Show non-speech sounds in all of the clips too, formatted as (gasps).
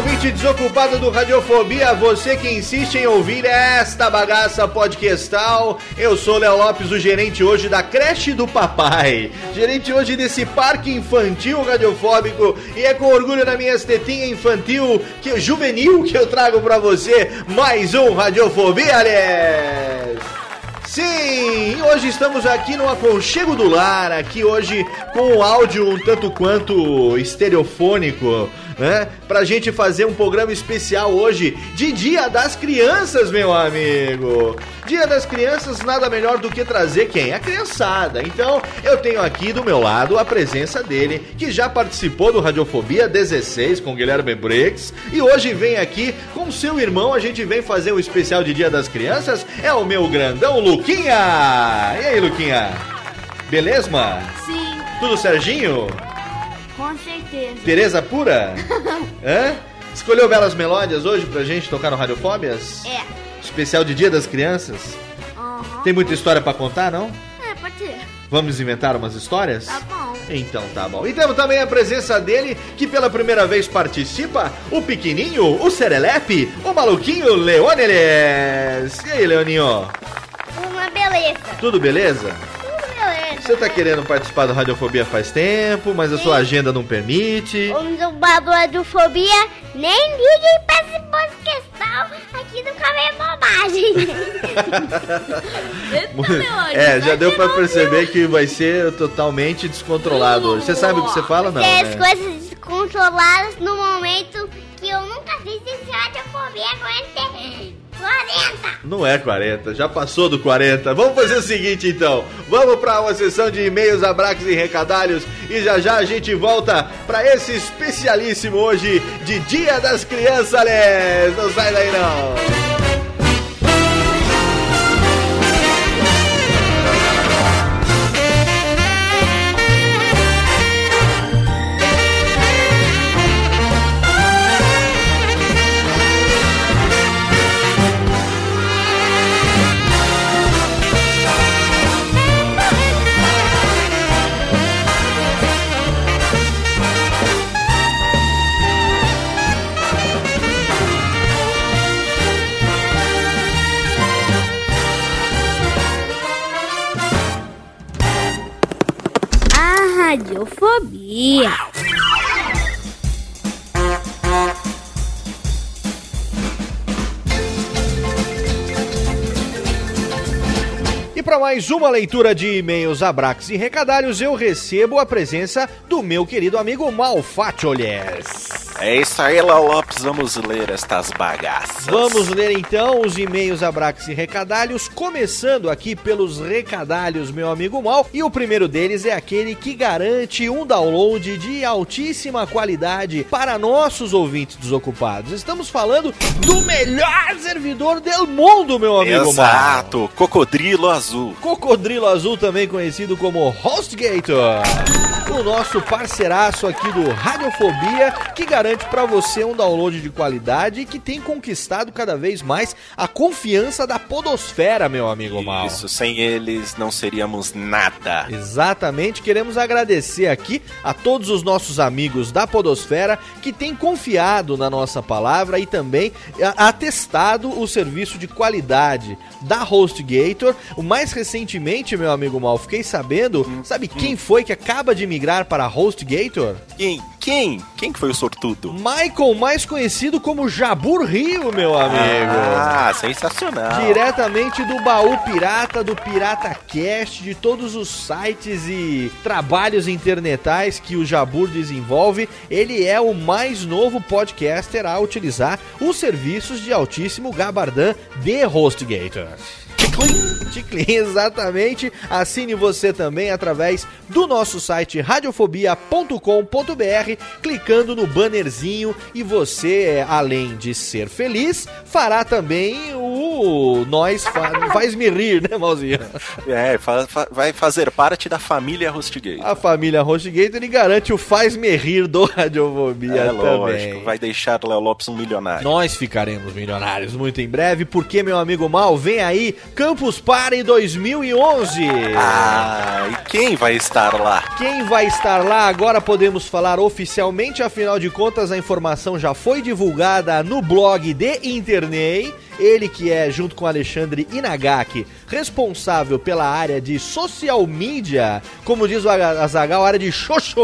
Ouvinte desocupado do Radiofobia, você que insiste em ouvir esta bagaça podcastal. Eu sou Léo Lopes, o gerente hoje da creche do papai, gerente hoje desse parque infantil radiofóbico e é com orgulho na minha estetinha infantil, que juvenil, que eu trago pra você mais um Radiofobia, aliás. Sim, hoje estamos aqui no aconchego do lar, aqui hoje com o áudio um tanto quanto estereofônico, né? Pra gente fazer um programa especial hoje de Dia das Crianças, meu amigo. Dia das Crianças, nada melhor do que trazer quem? A criançada. Então, eu tenho aqui do meu lado a presença dele, que já participou do Radiofobia 16 com Guilherme Briggs, e hoje vem aqui com seu irmão, a gente vem fazer um especial de Dia das Crianças, é o meu grandão Luquinha. E aí, Luquinha? Beleza? Sim, Tudo Serginho? Com certeza. Tereza pura? (laughs) Hã? Escolheu belas melódias hoje pra gente tocar no Radiofóbias? É. Especial de Dia das Crianças? Aham. Tem muita história pra contar, não? É, pode ser. Vamos inventar umas histórias? Tá bom. Então tá bom. E temos também a presença dele, que pela primeira vez participa, o pequenininho, o serelepe, o maluquinho Leônides. E aí, Leoninho? Uma beleza. Tudo beleza? Você tá querendo participar do Radiofobia faz tempo, mas a sua agenda não permite. O dublador de fobia nem liguem pra esse podcast aqui no Caminho Bobagem. (laughs) É, já deu pra perceber que vai ser totalmente descontrolado hoje. Você sabe o que você fala, não? Tem as né? coisas descontroladas no momento que eu nunca fiz esse radiofobia aguente 40. Não é 40, já passou do 40. Vamos fazer o seguinte então. Vamos para uma sessão de e-mails, abraços e recadalhos e já já a gente volta para esse especialíssimo hoje de Dia das Crianças. Não sai daí não. E para mais uma leitura de e-mails, abraços e recadalhos, eu recebo a presença do meu querido amigo Malfatiolhes. É isso aí, Léo Lopes, vamos ler estas bagaças. Vamos ler então os e-mails Abrax e Recadalhos, começando aqui pelos recadalhos, meu amigo Mal. E o primeiro deles é aquele que garante um download de altíssima qualidade para nossos ouvintes desocupados. Estamos falando do melhor servidor do mundo, meu amigo Mal. Exato, Cocodrilo Azul. Cocodrilo Azul, também conhecido como HostGator. O nosso parceiraço aqui do Radiofobia, que garante para você um download de qualidade e que tem conquistado cada vez mais a confiança da podosfera, meu amigo Mal. Isso, sem eles não seríamos nada. Exatamente, queremos agradecer aqui a todos os nossos amigos da Podosfera que têm confiado na nossa palavra e também a- atestado o serviço de qualidade da HostGator. O mais recentemente, meu amigo Mal, fiquei sabendo, sabe quem foi que acaba de migrar para a HostGator? Quem? Quem? Quem que foi o sortudo? Michael, mais conhecido como Jabur Rio, meu amigo. Ah, sensacional. Diretamente do baú pirata, do Pirata Cast, de todos os sites e trabalhos internetais que o Jabur desenvolve, ele é o mais novo podcaster a utilizar os serviços de altíssimo gabardão de HostGator. Exatamente. Assine você também através do nosso site radiofobia.com.br, clicando no bannerzinho e você, além de ser feliz, fará também o nós fa faz me rir, né, Malzinho? É, fa- vai fazer parte da família Hostgate. A família HostGator ele garante o faz me rir do Radiofobia É também. lógico, vai deixar Léo Lopes um milionário. Nós ficaremos milionários muito em breve, porque, meu amigo Mal, vem aí Campus Party 2011. Ah, e quem vai estar lá? Quem vai estar lá agora podemos falar oficialmente, afinal de contas a informação já foi divulgada no blog de Internei. Ele que é, junto com Alexandre Inagaki, responsável pela área de social media, como diz o Azagal, a área de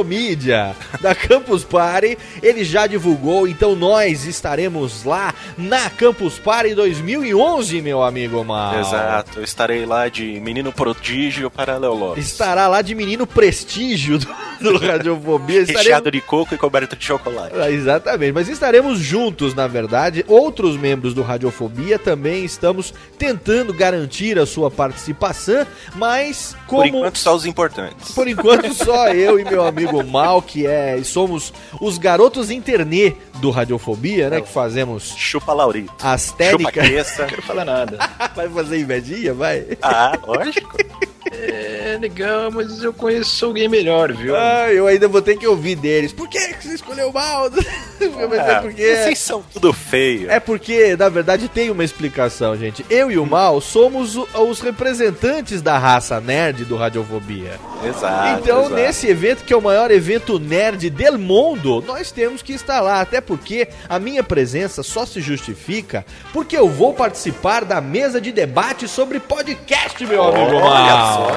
media da (laughs) Campus Party. Ele já divulgou, então nós estaremos lá na Campus Party 2011, meu amigo Mal. Exato, eu estarei lá de menino prodígio para Léo Lopes. Estará lá de menino prestígio do, do (laughs) Radiofobia. Estaremos- Recheado de coco e coberto de chocolate. Ah, Exatamente, mas estaremos juntos, na verdade. Outros membros do Radiofobia também. Estamos tentando garantir a sua participação, mas como. Por enquanto, só os importantes. Por enquanto, só eu e meu amigo Mal, que é. Somos os garotos internet do Radiofobia, né? Que fazemos Chupa Laurito. as Chupa técnicas. Queça. Não quero falar nada. Vai fazer invejinha? Vai. Ah, lógico. É legal, mas eu conheço alguém melhor, viu? Ah, eu ainda vou ter que ouvir deles. Por que você escolheu mal? Mas é porque. Vocês são tudo feio. É porque, na verdade, tem uma explicação, gente. Eu e o Mal somos o- os representantes da raça nerd do Radiofobia. Exato. então, exato. nesse evento, que é o maior evento nerd del mundo, nós temos que estar lá. Até porque a minha presença só se justifica porque eu vou participar da mesa de debate sobre podcast, meu amigo Olha Mal.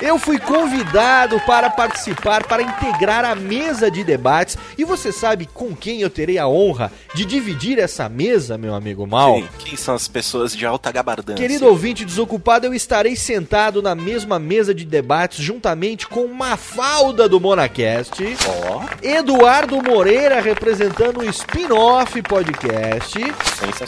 Eu fui convidado para participar, para integrar a mesa de debates. E você sabe com quem eu terei a honra de dividir essa mesa, meu amigo Mal? Quem, quem são as pessoas de alta gabardância? Querido ouvinte desocupado, eu estarei sentado na mesma mesa de debates juntamente com Mafalda do Monacast, Ó, Eduardo Moreira representando o Spin-Off Podcast.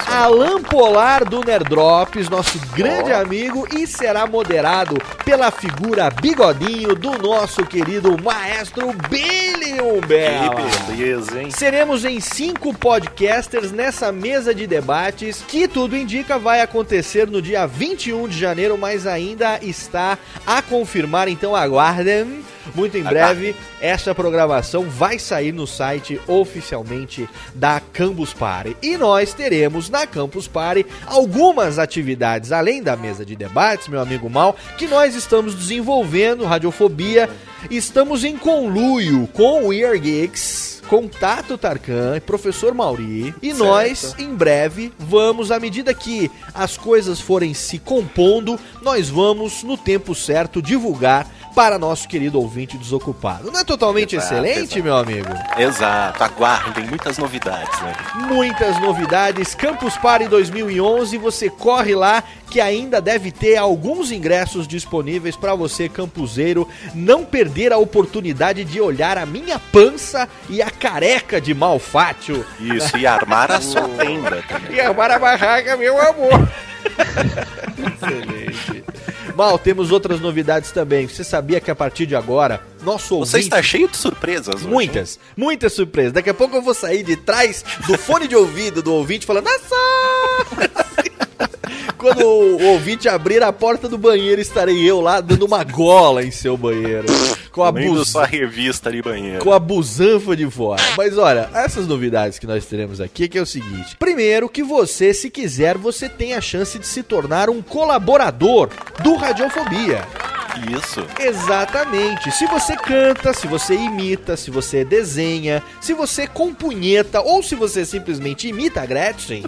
Alan Polar do Nerdrops, nosso grande amigo, e será moderado pela figura bigodinho do nosso querido maestro Billy Humberto. Que beleza, hein? Seremos em cinco podcasters nessa mesa de debates, que tudo indica vai acontecer no dia 21 de janeiro, mas ainda está a confirmar, então aguardem. Muito em breve, essa programação vai sair no site oficialmente da Campus Party. E nós teremos na Campus Party algumas atividades, além da mesa de debates, meu amigo Mal, que nós estamos desenvolvendo, Radiofobia. Estamos em conluio com o Ear Geeks, Contato Tarkan, Professor Mauri. E Certo. nós, em breve, vamos, à medida que as coisas forem se compondo, nós vamos, no tempo certo, divulgar para nosso querido ouvinte desocupado. Não é totalmente Exato, excelente, exato. meu amigo? Exato, aguardem muitas novidades, né? Muitas novidades. Campus Party 2011, você corre lá que ainda deve ter alguns ingressos disponíveis para você, campuseiro, não perder a oportunidade de olhar a minha pança e a careca de Malfátio. Isso, e armar a sua tenda (laughs) também. E armar a barraca, meu amor. (laughs) Excelente. Mal, temos outras novidades também. Você sabia que a partir de agora, nosso Você ouvinte... está cheio de surpresas hoje, hein? Muitas, muitas surpresas. Daqui a pouco eu vou sair de trás do (laughs) fone de ouvido do ouvinte falando, nossa! (laughs) Quando o ouvinte abrir a porta do banheiro, estarei eu lá dando uma gola em seu banheiro. Com a, buz... sua revista de banheiro. com a busanfa de fora. Mas olha, essas novidades que nós teremos aqui é que é o seguinte. Primeiro que você, se quiser, você tem a chance de se tornar um colaborador do Radiofobia. Isso. Exatamente. Se você canta, se você imita, se você desenha, se você compunheta ou se você simplesmente imita a Gretchen,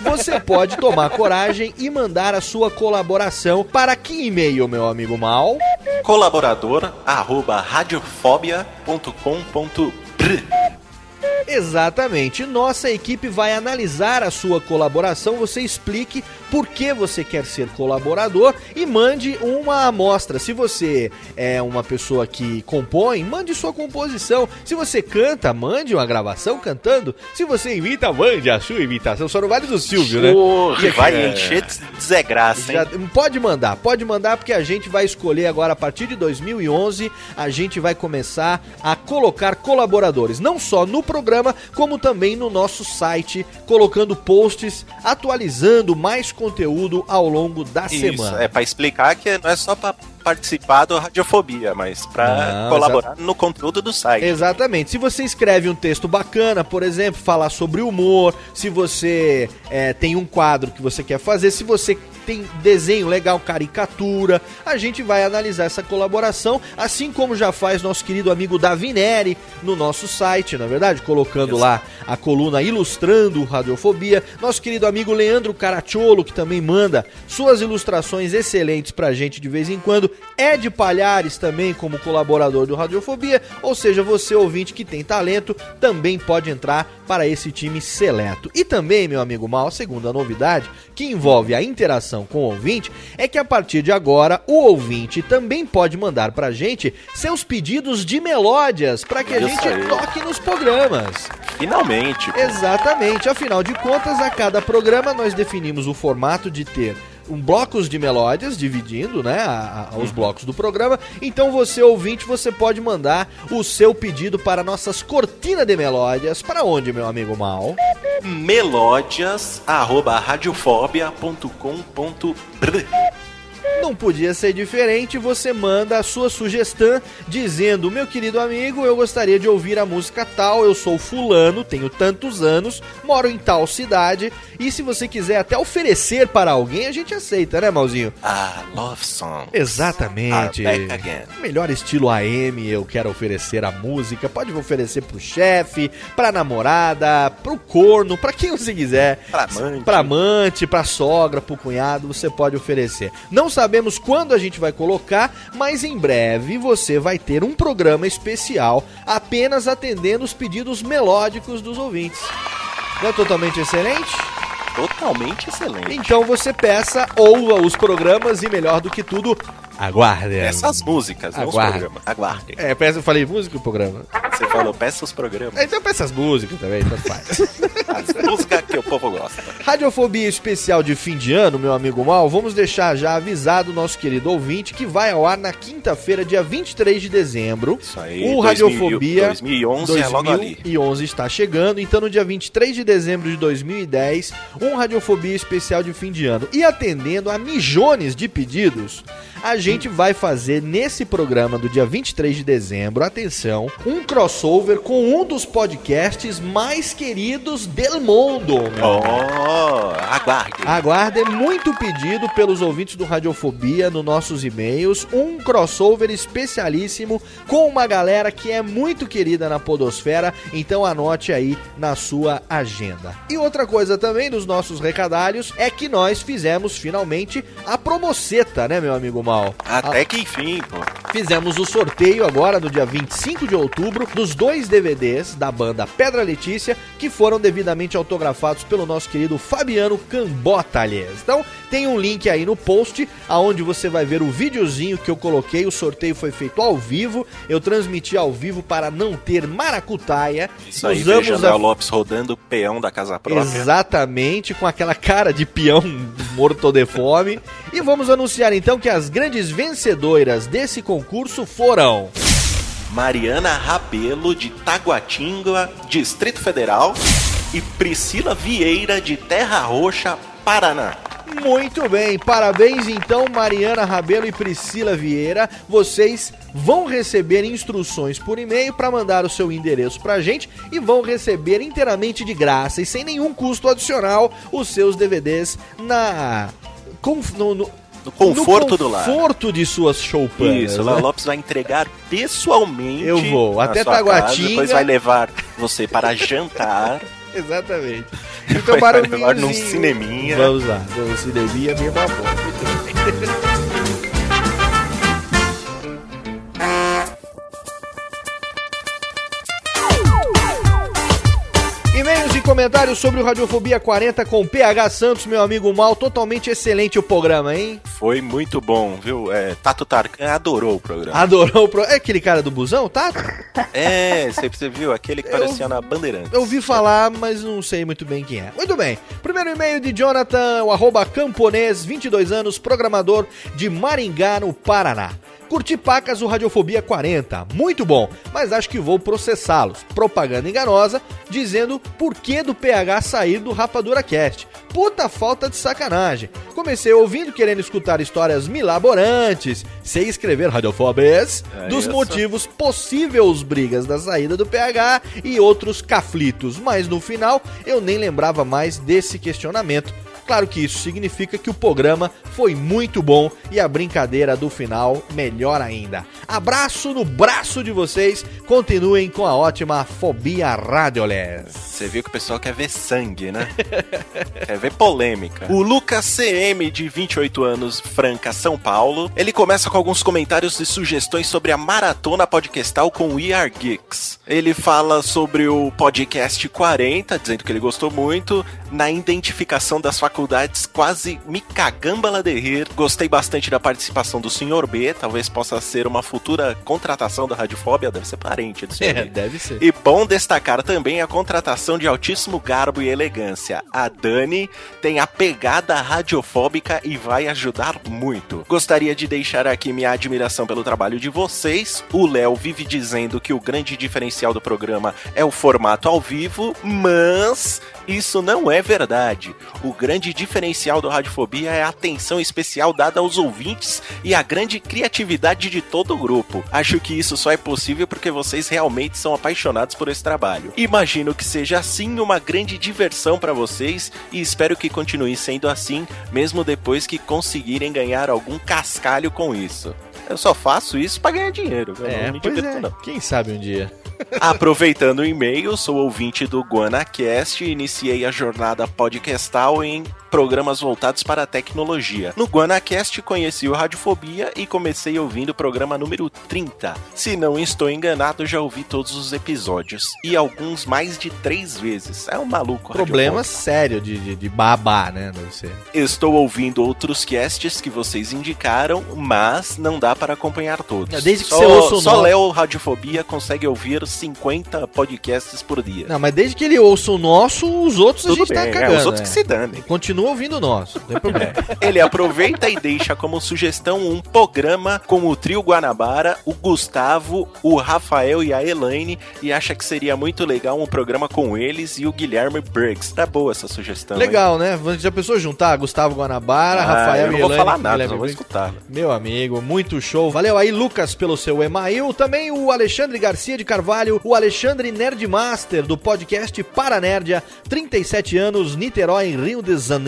você pode tomar coragem e mandar a sua colaboração para que e-mail, meu amigo Mal? Colaborador, arroba radiofobia.com.br Exatamente. Nossa equipe vai analisar a sua colaboração. Você explique por que você quer ser colaborador e mande uma amostra. Se você é uma pessoa que compõe, mande sua composição. Se você canta, mande uma gravação cantando. Se você imita, mande a sua imitação. Só não vale do Silvio, né? Porra, vai É. encher de desegraça, hein? Já- pode mandar, pode mandar porque a gente vai escolher agora a partir de 2011, a gente vai começar a colocar colaboradores, não só no programa, como também no nosso site, colocando posts, atualizando mais conteúdo ao longo da Isso, semana. é pra explicar que não é só pra participar do Radiofobia, mas pra Não, colaborar no conteúdo do site. Exatamente. Se você escreve um texto bacana, por exemplo, falar sobre humor, se você é, tem um quadro que você quer fazer, se você tem desenho legal, caricatura, a gente vai analisar essa colaboração, assim como já faz nosso querido amigo Davineri no nosso site, na é verdade, colocando lá a coluna ilustrando o Radiofobia. Nosso querido amigo Leandro Caracciolo, que também manda suas ilustrações excelentes pra gente de vez em quando. Ed Palhares também como colaborador do Radiofobia, ou seja, você ouvinte que tem talento também pode entrar para esse time seleto. E também, meu amigo Mal, a segunda novidade que envolve a interação com o ouvinte é que a partir de agora o ouvinte também pode mandar pra gente seus pedidos de melódias para que a Isso gente aí. toque nos programas. Finalmente. pô. Exatamente. Afinal de contas, a cada programa nós definimos o formato de ter um blocos de melódias, dividindo, né, a- a- os blocos do programa. Então você, ouvinte, você pode mandar o seu pedido para nossas cortinas de melódias. Para onde, meu amigo Mal? Melódias, arroba radiofobia.com.br Não podia ser diferente, você manda a sua sugestão dizendo: Meu querido amigo, eu gostaria de ouvir a música tal, eu sou fulano, tenho tantos anos, moro em tal cidade, e se você quiser até oferecer para alguém, a gente aceita, né, Malzinho? Ah, Love Song. Exatamente. Melhor estilo AM, eu quero oferecer a música. Pode oferecer pro chefe, pra namorada, pro corno, pra quem você quiser. Pra amante. Pra amante, pra sogra, pro cunhado, você pode oferecer. Não sabemos quando a gente vai colocar, mas em breve você vai ter um programa especial apenas atendendo os pedidos melódicos dos ouvintes. Não é totalmente excelente? Totalmente excelente. Então você peça, ouva os programas e melhor do que tudo, aguarde. Essas músicas, não os Aguarde. programas. Aguardem. É, peça, eu falei música e programa. Você falou, peça os programas. É, Então peça as músicas também, tanto faz. (laughs) As músicas que o povo gosta. Radiofobia especial de fim de ano, meu amigo Mal, vamos deixar já avisado o nosso querido ouvinte que vai ao ar na quinta-feira, dia 23 de dezembro. Isso aí, O 2000, Radiofobia 2011 é logo ali. 2011 está chegando, então no dia 23 de dezembro de 2010, um Radiofobia especial de fim de ano. E atendendo a milhões de pedidos, a gente vai fazer nesse programa do dia 23 de dezembro, atenção, um crossover com um dos podcasts mais queridos del mundo. Oh, aguarde. Aguarde, é muito pedido pelos ouvintes do Radiofobia nos nossos e-mails, um crossover especialíssimo com uma galera que é muito querida na podosfera, então anote aí na sua agenda. E outra coisa também dos nossos recadalhos é que nós fizemos finalmente a promoceta, né, meu amigo Mal? Até que enfim, pô. Fizemos o sorteio agora no dia 25 de outubro dos dois DVDs da banda Pedra Letícia que foram devidamente autografados pelo nosso querido Fabiano Cambota, aliás. Então, tem um link aí no post aonde você vai ver o videozinho que eu coloquei. O sorteio foi feito ao vivo. Eu transmiti ao vivo para não ter maracutaia. Isso aí, veja Léo Lopes rodando o peão da casa própria. Exatamente, com aquela cara de peão (laughs) morto de fome. e vamos anunciar então que as grandes vencedoras desse concurso foram. Mariana Rabelo, de Taguatinga, Distrito Federal, e Priscila Vieira, de Terra Roxa, Paraná. Muito bem, parabéns então Mariana Rabelo e Priscila Vieira. Vocês vão receber instruções por e-mail para mandar o seu endereço pra gente e vão receber inteiramente de graça e sem nenhum custo adicional os seus DVDs na no- no, No conforto do lar. conforto de suas choupanas. Isso, o né? Lopes vai entregar pessoalmente. Eu vou, até Taguatinga. depois vai levar você para jantar. (laughs) Exatamente. E tomar um levar num cineminha. Vamos lá, no cineminha minha babona. (laughs) Comentários sobre o Radiofobia 40 com PH Santos, meu amigo Mal. Totalmente excelente o programa, hein? Foi muito bom, viu? É, Tato Tarkan adorou o programa. Adorou o programa. É aquele cara do busão, tá? É, você, você viu? Aquele que Eu- parecia na Bandeirantes. Eu ouvi falar, mas não sei muito bem quem é. Muito bem. Primeiro e-mail de Jonathan, o arroba camponês, 22 anos, programador de Maringá, no Paraná. Curti pacas o Radiofobia 40, muito bom, mas acho que vou processá-los. Propaganda enganosa, dizendo por que do PH sair do Rapadura Cast. Puta falta de sacanagem. Comecei ouvindo, querendo escutar histórias milaborantes, sem escrever radiofobes, É dos isso. motivos possíveis brigas da saída do PH e outros caflitos, mas no final eu nem lembrava mais desse questionamento. Claro que isso significa que o programa foi muito bom e a brincadeira do final melhor ainda. Abraço no braço de vocês, continuem com a ótima Fobia Radioles. Você viu que o pessoal quer ver sangue, né? (laughs) quer ver polêmica. O Lucas CM, de 28 anos, Franca, São Paulo. Ele começa com alguns comentários e sugestões sobre a maratona podcastal com We Are Geeks. Ele fala sobre o podcast 40, dizendo que ele gostou muito. Na identificação das faculdades, quase me cagambala de rir. Gostei bastante da participação do Sr. B, talvez possa ser uma futura contratação da Radiofobia, deve ser parente do Sr. B. deve ser. E bom destacar também a contratação de altíssimo garbo e elegância. A Dani tem a pegada radiofóbica e vai ajudar muito. Gostaria de deixar aqui minha admiração pelo trabalho de vocês. O Léo vive dizendo que o grande diferencial do programa é o formato ao vivo, mas isso não é verdade. O grande diferencial do Radiofobia é a atenção especial dada aos ouvintes e a grande criatividade de todo o grupo. Acho que isso só é possível porque vocês realmente são apaixonados por esse trabalho. Imagino que seja assim uma grande diversão para vocês e espero que continue sendo assim, mesmo depois que conseguirem ganhar algum cascalho com isso. Eu só faço isso para ganhar dinheiro, eu É, não me pois divirto é. não. Quem sabe um dia. Aproveitando o e-mail, sou ouvinte do GuanaCast e iniciei a jornada podcastal em programas voltados para a tecnologia. No GuanaCast conheci o Radiofobia e comecei ouvindo o programa número 30. Se não estou enganado, já ouvi todos os episódios e alguns mais de três vezes. É um maluco. Problema sério de, de, de babá, né? Deve ser. Estou ouvindo outros casts que vocês indicaram, mas não dá para acompanhar todos. Desde que só, você ouça o Só nosso- Léo Radiofobia consegue ouvir 50 podcasts por dia. Não, mas desde que ele ouça o nosso, os outros a Tudo gente bem, tá é, cagando. os outros né? que se danem. Continua continua ouvindo nosso, não tem problema. (laughs) Ele aproveita e deixa como sugestão um programa com o trio Guanabara, o Gustavo, o Rafael e a Elaine e acha que seria muito legal um programa com eles e o Guilherme Briggs. Tá boa essa sugestão. Legal, né? Já pensou juntar Gustavo Guanabara, Ah, Rafael eu não e vou Elaine? falar nada, só vou escutar. Meu amigo, muito show. Valeu aí, Lucas, pelo seu email. Também o Alexandre Garcia de Carvalho, o Alexandre Nerdmaster, do podcast Paranerdia, 37 anos, Niterói, Rio de Janeiro.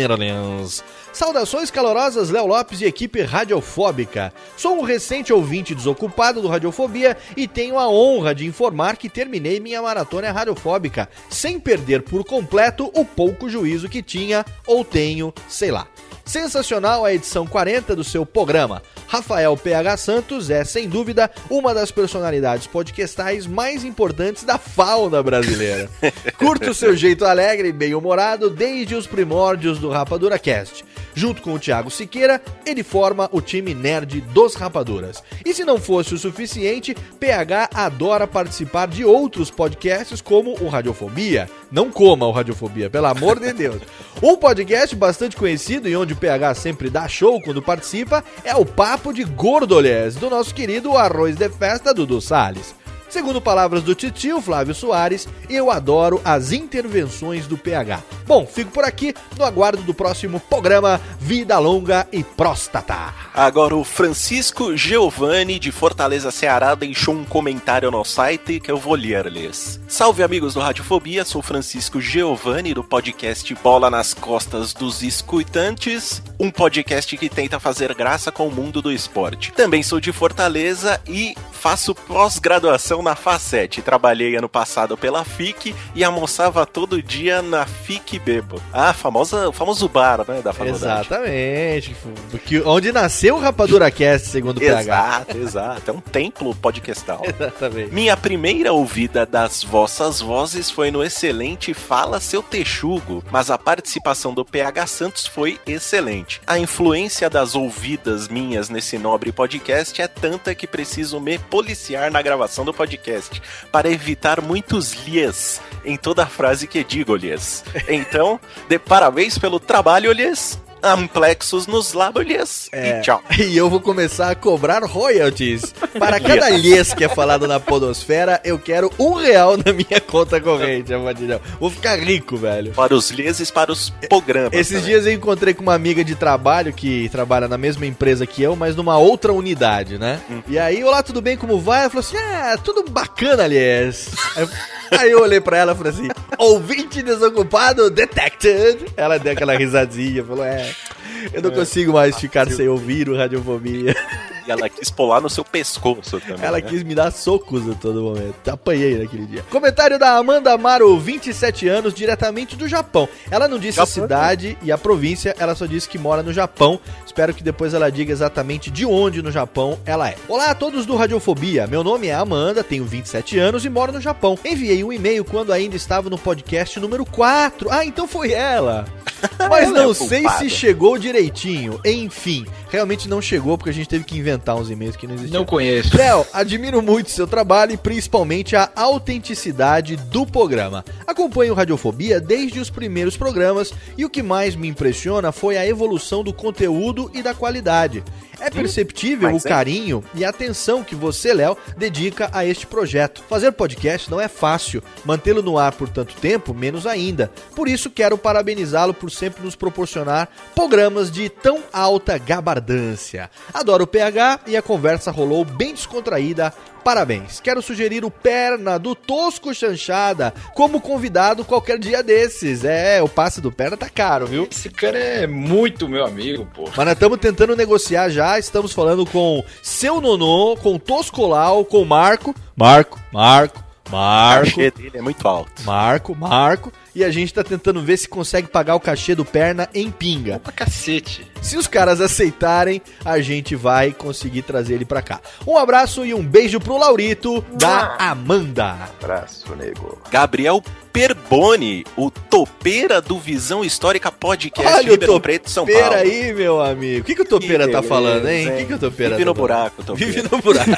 Saudações calorosas, Léo Lopes e equipe radiofóbica. Sou um recente ouvinte desocupado do Radiofobia e tenho a honra de informar que terminei minha maratona radiofóbica, sem perder por completo o pouco juízo que tinha ou tenho, sei lá. Sensacional a edição 40 do seu programa. Rafael PH Santos é, sem dúvida, uma das personalidades podcastais mais importantes da fauna brasileira. (laughs) Curto o seu jeito alegre e bem-humorado desde os primórdios do Rapadura Cast. Junto com o Thiago Siqueira, ele forma o time nerd dos Rapaduras. E se não fosse o suficiente, PH adora participar de outros podcasts como o Radiofobia. Não coma o Radiofobia, pelo amor de Deus. Um podcast bastante conhecido e onde o PH sempre dá show quando participa é o Papo de Gordolhés, do nosso querido Arroz de Festa Dudu Salles. Segundo palavras do titio Flávio Soares, eu adoro as intervenções do PH. Bom, fico por aqui no aguardo do próximo programa Vida Longa e Próstata. Agora o Francisco Giovanni de Fortaleza, Ceará, deixou um comentário no site que eu vou ler-lhes. Salve amigos do Radiofobia, sou Francisco Giovanni do podcast Bola nas Costas dos Escutantes, um podcast que tenta fazer graça com o mundo do esporte. Também sou de Fortaleza e faço pós-graduação na FACET. Trabalhei ano passado pela FIC e almoçava todo dia na FIC Bebo. Ah, famosa, o famoso bar, né, da faculdade. Exatamente. Que, onde nasceu o Rapadura Cast, segundo o PH. Exato, exato. É um templo podcastal. (laughs) Exatamente. Minha primeira ouvida das vossas vozes foi no excelente Fala Seu Texugo, mas a participação do PH Santos foi excelente. A influência das ouvidas minhas nesse nobre podcast é tanta que preciso me policiar na gravação do podcast, para evitar muitos lies em toda frase que digo-lhes. Então, de parabéns pelo trabalho, lhes. Amplexos nos lábios É, e tchau. (laughs) E eu vou começar a cobrar royalties. Para cada (laughs) lhes que é falado na podosfera, eu quero um real na minha conta corrente, Amadilhão. Vou ficar rico, velho. Para os leses, para os programas. Esses também. dias eu encontrei com uma amiga de trabalho que trabalha na mesma empresa que eu, mas numa outra unidade, né? E aí, olá, tudo bem? Como vai? Ela falou assim: ah, tudo bacana, eu- Aí eu olhei pra ela e falei assim: ouvinte desocupado detected. Ela deu aquela risadinha, falou: é, eu não consigo mais ficar sem ouvir o Radiofobia. E ela quis pular no seu pescoço também. Ela né? quis me dar socos a todo momento. Apanhei naquele dia. Comentário da Amanda Amaro, 27 anos, diretamente do Japão. Ela não disse a Japão, cidade e a província, ela só disse que mora no Japão. Espero que depois ela diga exatamente de onde no Japão ela é. Olá a todos do Radiofobia. Meu nome é Amanda, tenho 27 anos e moro no Japão. Enviei um e-mail quando ainda estava no podcast número 4. Ah, então foi ela. (laughs) Mas Ela é não a sei se chegou direitinho. Enfim, realmente não chegou porque a gente teve que inventar uns e-mails que não existiam. Não conheço. Léo, admiro muito seu trabalho e principalmente a autenticidade do programa. Acompanho o Radiofobia desde os primeiros programas e o que mais me impressiona foi a evolução do conteúdo e da qualidade. É perceptível o mas é. carinho e a atenção que você, Léo, dedica a este projeto. Fazer podcast não é fácil, mantê-lo no ar por tanto tempo, menos ainda. Por isso, quero parabenizá-lo por sempre nos proporcionar programas de tão alta gabardância. Adoro o PH e a conversa rolou bem descontraída. Parabéns. Quero sugerir o Perna do Tosco Chanchada como convidado qualquer dia desses. É, o passe do Perna tá caro, viu? Esse cara é muito meu amigo, pô. Mas nós estamos tentando negociar já. Estamos falando com seu Nonô, com Toscolau, com Marco. Marco, Marco, O Marco. cachê dele é muito alto. Marco, Marco. E a gente tá tentando ver se consegue pagar o cachê do Perna em pinga. Pra cacete. Se os caras aceitarem, a gente vai conseguir trazer ele pra cá. Um abraço e um beijo pro Laurito da Amanda. Abraço, nego. Gabriel Perboni, o topeira do Visão Histórica Podcast Olha o Ribeirão Preto, São Paulo. Aí, meu amigo. O que, que o Topeira Que tá beleza, falando, hein? O que, que o Topeira Vive tá no buraco, Topeira. Vive no buraco.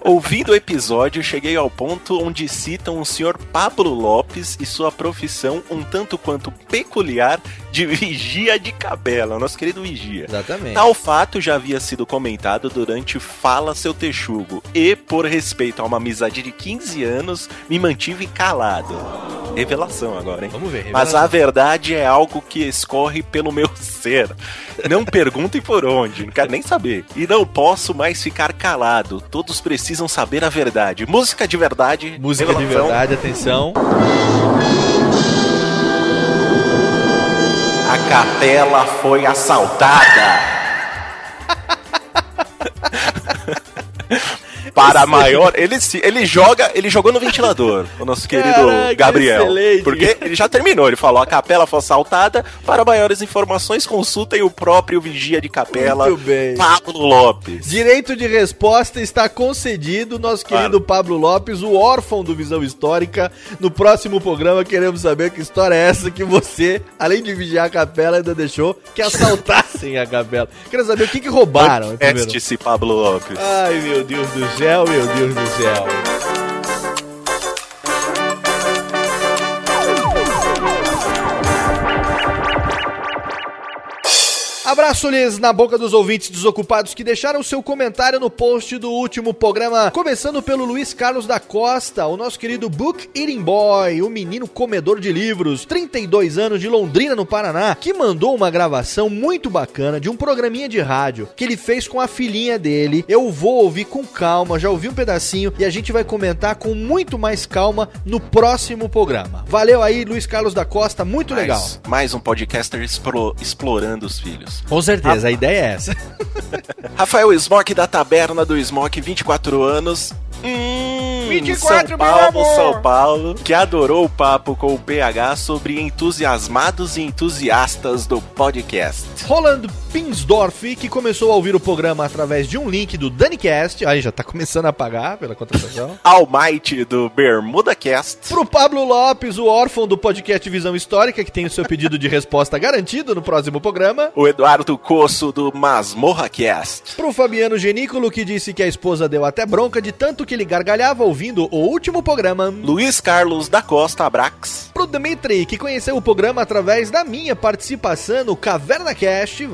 (laughs) Ouvindo o episódio, cheguei ao ponto onde citam o senhor Pablo Lopes e sua profissão um tanto quanto peculiar de vigia de capela, nosso querido vigia. Exatamente. Tal fato já havia sido comentado durante Fala Seu Texugo e, por respeito a uma amizade de 15 anos, me mantive calado. Revelação agora, hein? Vamos ver. Mas revelação. a verdade é algo que escorre pelo meu (laughs) ser. Não perguntem por onde, não quero nem saber. E não posso mais ficar calado. Todos precisam saber a verdade. Música de verdade. Música de revelação. verdade, atenção. A capela foi assaltada. (laughs) (laughs) Para maior, ele se- ele joga, ele jogou no ventilador, o nosso querido Caraca, Gabriel, excelente. porque ele já terminou, ele falou a capela foi assaltada. Para maiores informações, consultem o próprio vigia de capela, Muito bem. Pablo Lopes. Direito de resposta está concedido, nosso querido Pablo Lopes, o órfão do Visão Histórica. No próximo programa queremos saber que história é essa que você, além de vigiar a capela, ainda deixou que assaltassem a capela. Quero saber o que, que roubaram. em primeiro. Este Pablo Lopes. Ai, meu Deus do céu, meu Deus do céu. Abraço-lhes na boca dos ouvintes desocupados que deixaram seu comentário no post do último programa. Começando pelo Luiz Carlos da Costa, o nosso querido Book Eating Boy, o menino comedor de livros, 32 anos de Londrina, no Paraná, que mandou uma gravação muito bacana de um programinha de rádio que ele fez com a filhinha dele. Eu vou ouvir com calma, já ouvi um pedacinho e a gente vai comentar com muito mais calma no próximo programa. Valeu aí, Luiz Carlos da Costa, muito legal. Mais, mais um podcaster explo- explorando os filhos. Com certeza, a ideia é essa. (laughs) Rafael Smock da Taberna do Smock, 24 anos. Hum, 24, São meu Paulo, amor. São Paulo, que adorou o papo com o PH sobre entusiasmados e entusiastas do podcast. Roland Pinsdorf, que começou a ouvir o programa através de um link do DaniCast. Aí já tá começando a pagar pela contratação. (laughs) Almighty do Bermuda Cast. Pro Pablo Lopes, o órfão do podcast Visão Histórica, que tem o seu pedido de resposta garantido no próximo programa. O Eduardo Coço do Masmorra Cast. Pro Fabiano Genícolo, que disse que a esposa deu até bronca de tanto que ele gargalhava ouvindo o último programa. Luiz Carlos da Costa Abrax. Pro Dmitry, que conheceu o programa através da minha participação no Caverna Cast.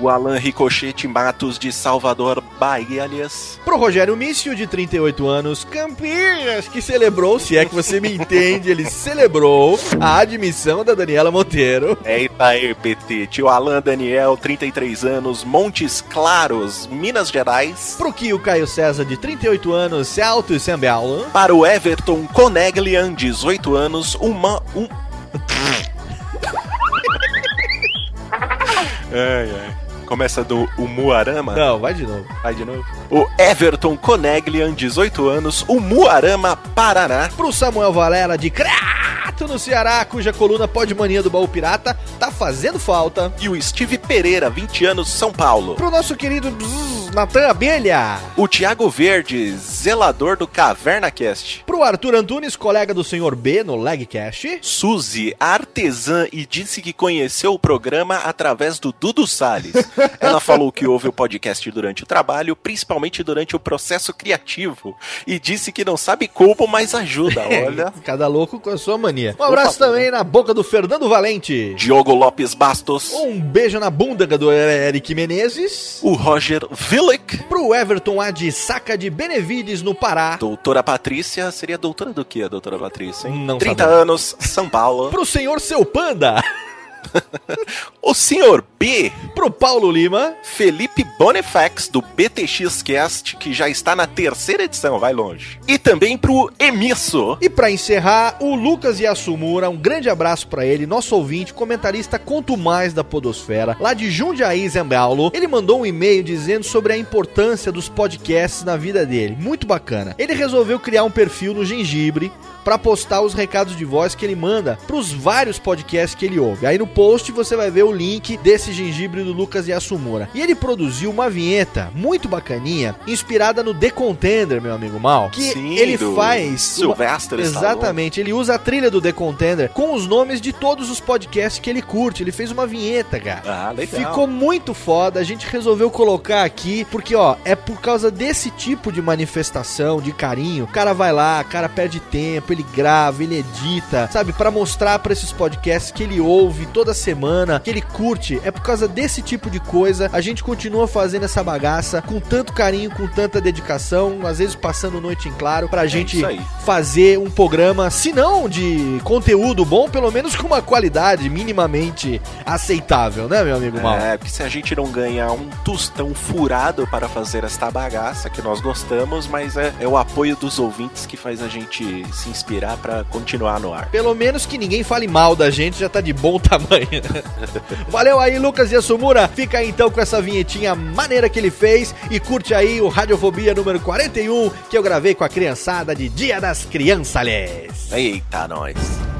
O Alan Ricochete Matos de Salvador, Bahia, aliás. Pro Rogério Mício, de 38 anos, Campinas, que celebrou, se é que você me entende, ele celebrou a admissão da Daniela Monteiro. Eita aí, PT. Tio Alan Daniel, 33 anos, Montes Claros, Minas Gerais. Pro Kio Caio César, de 38 anos, Celto e Sambiaula. Para o Everton Coneglian, 18 anos, uma. Um... ai, ai. Começa do Umuarama. Não, vai de novo. Vai de novo. O Everton Coneglian, 18 anos, Umuarama, Paraná. Pro Samuel Valera, de No Ceará, cuja coluna Pode Mania do Baú Pirata tá fazendo falta. E o Steve Pereira, 20 anos, São Paulo. Pro nosso querido Bzzz, Natan Abelha. O Thiago Verde, zelador do Caverna Cast. Pro Arthur Antunes, colega do Senhor B no Legcast. Suzy, artesã, e disse que conheceu o programa através do Dudu Salles. (laughs) Ela falou que ouve o podcast durante o trabalho, principalmente durante o processo criativo, e disse que não sabe como, mas ajuda. (laughs) Olha. Cada louco com a sua mania. Um abraço favor. também na boca do Fernando Valente. Diogo Lopes Bastos. Um beijo na bunda do Eric Menezes. O Roger Villick. Pro Everton A de Saca de Benevides, no Pará. Doutora Patrícia. Seria doutora do que a doutora Patrícia, hein? Não 30 sabemos. anos, São Paulo. Pro senhor Seu Panda. (laughs) (laughs) O senhor B. Pro Paulo Lima. Felipe Bonifax, do BTX Cast, que já está na terceira edição, vai longe. E também pro Emisso. E pra encerrar, o Lucas Yasumura, um grande abraço pra ele, nosso ouvinte, comentarista Conto Mais da Podosfera, lá de Jundiaí, Zembaulo. Ele mandou um e-mail dizendo sobre a importância dos podcasts na vida dele. Muito bacana. Ele resolveu criar um perfil no Gengibre pra postar os recados de voz que ele manda pros vários podcasts que ele ouve. Aí no post você vai ver o link desse gengibre do Lucas Yasumura. E ele produziu uma vinheta muito bacaninha, inspirada no The Contender, meu amigo Mal. Que Sim, ele faz. Sylvester Stallone. Exatamente, ele usa a trilha do The Contender com os nomes de todos os podcasts que ele curte. Ele fez uma vinheta, cara. Ah, legal. Ficou muito foda, a gente resolveu colocar aqui, porque ó, é por causa desse tipo de manifestação, de carinho. O cara vai lá, o cara perde tempo, ele grava, ele edita, sabe, Pra mostrar pra esses podcasts que ele ouve toda semana, que ele curte. É por causa desse tipo de coisa, a gente continua fazendo essa bagaça com tanto carinho, com tanta dedicação, às vezes passando noite em claro, pra gente isso aí. fazer um programa, se não de conteúdo bom, pelo menos com uma qualidade minimamente aceitável, né, meu amigo Mal? É, porque se a gente não ganhar um tostão furado para fazer esta bagaça que nós gostamos, mas é, é o apoio dos ouvintes que faz a gente se inspirar para continuar no ar. Pelo menos que ninguém fale mal da gente, já tá de bom (laughs) tamanho. Valeu aí, Lucas Yasumura. Fica aí então com essa vinhetinha maneira que ele fez e curte aí o Radiofobia número 41 que eu gravei com a criançada de Dia das Crianças. Eita, nós.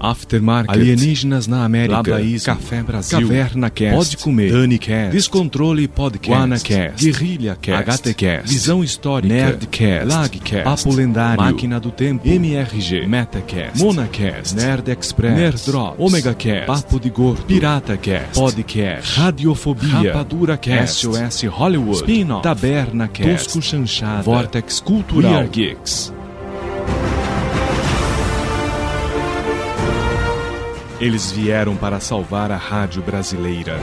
Aftermarket, Alienígenas na América, Labaísmo, Café Brasil, Caverna Cast, Pode Comer, Dani Cast, Descontrole Podcast, Guanacast, Guerrilha Cast, HTCast, Visão Histórica, Nerdcast, Lagcast, Papo Lendário, Máquina do Tempo, MRG, Metacast, Monacast, Nerd Express, Nerdrop, Omega Cast, Papo de Gordo, Pirata Cast, Podcast, Radiofobia, Rapadura Cast, SOS Hollywood, Spin-off, Taberna Cast, Tosco Chanchada, Vortex Cultural, We Geeks. Eles vieram para salvar a rádio brasileira.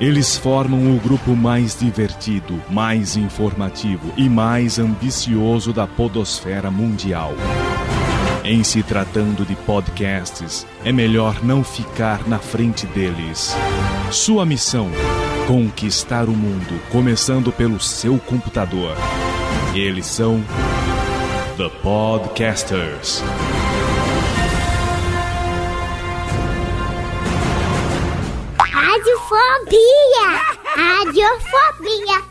Eles formam o grupo mais divertido, mais informativo e mais ambicioso da podosfera mundial. Em se tratando de podcasts, é melhor não ficar na frente deles. Sua missão: conquistar o mundo, começando pelo seu computador. Eles são The Podcasters. Radiofobia! Radiofobia!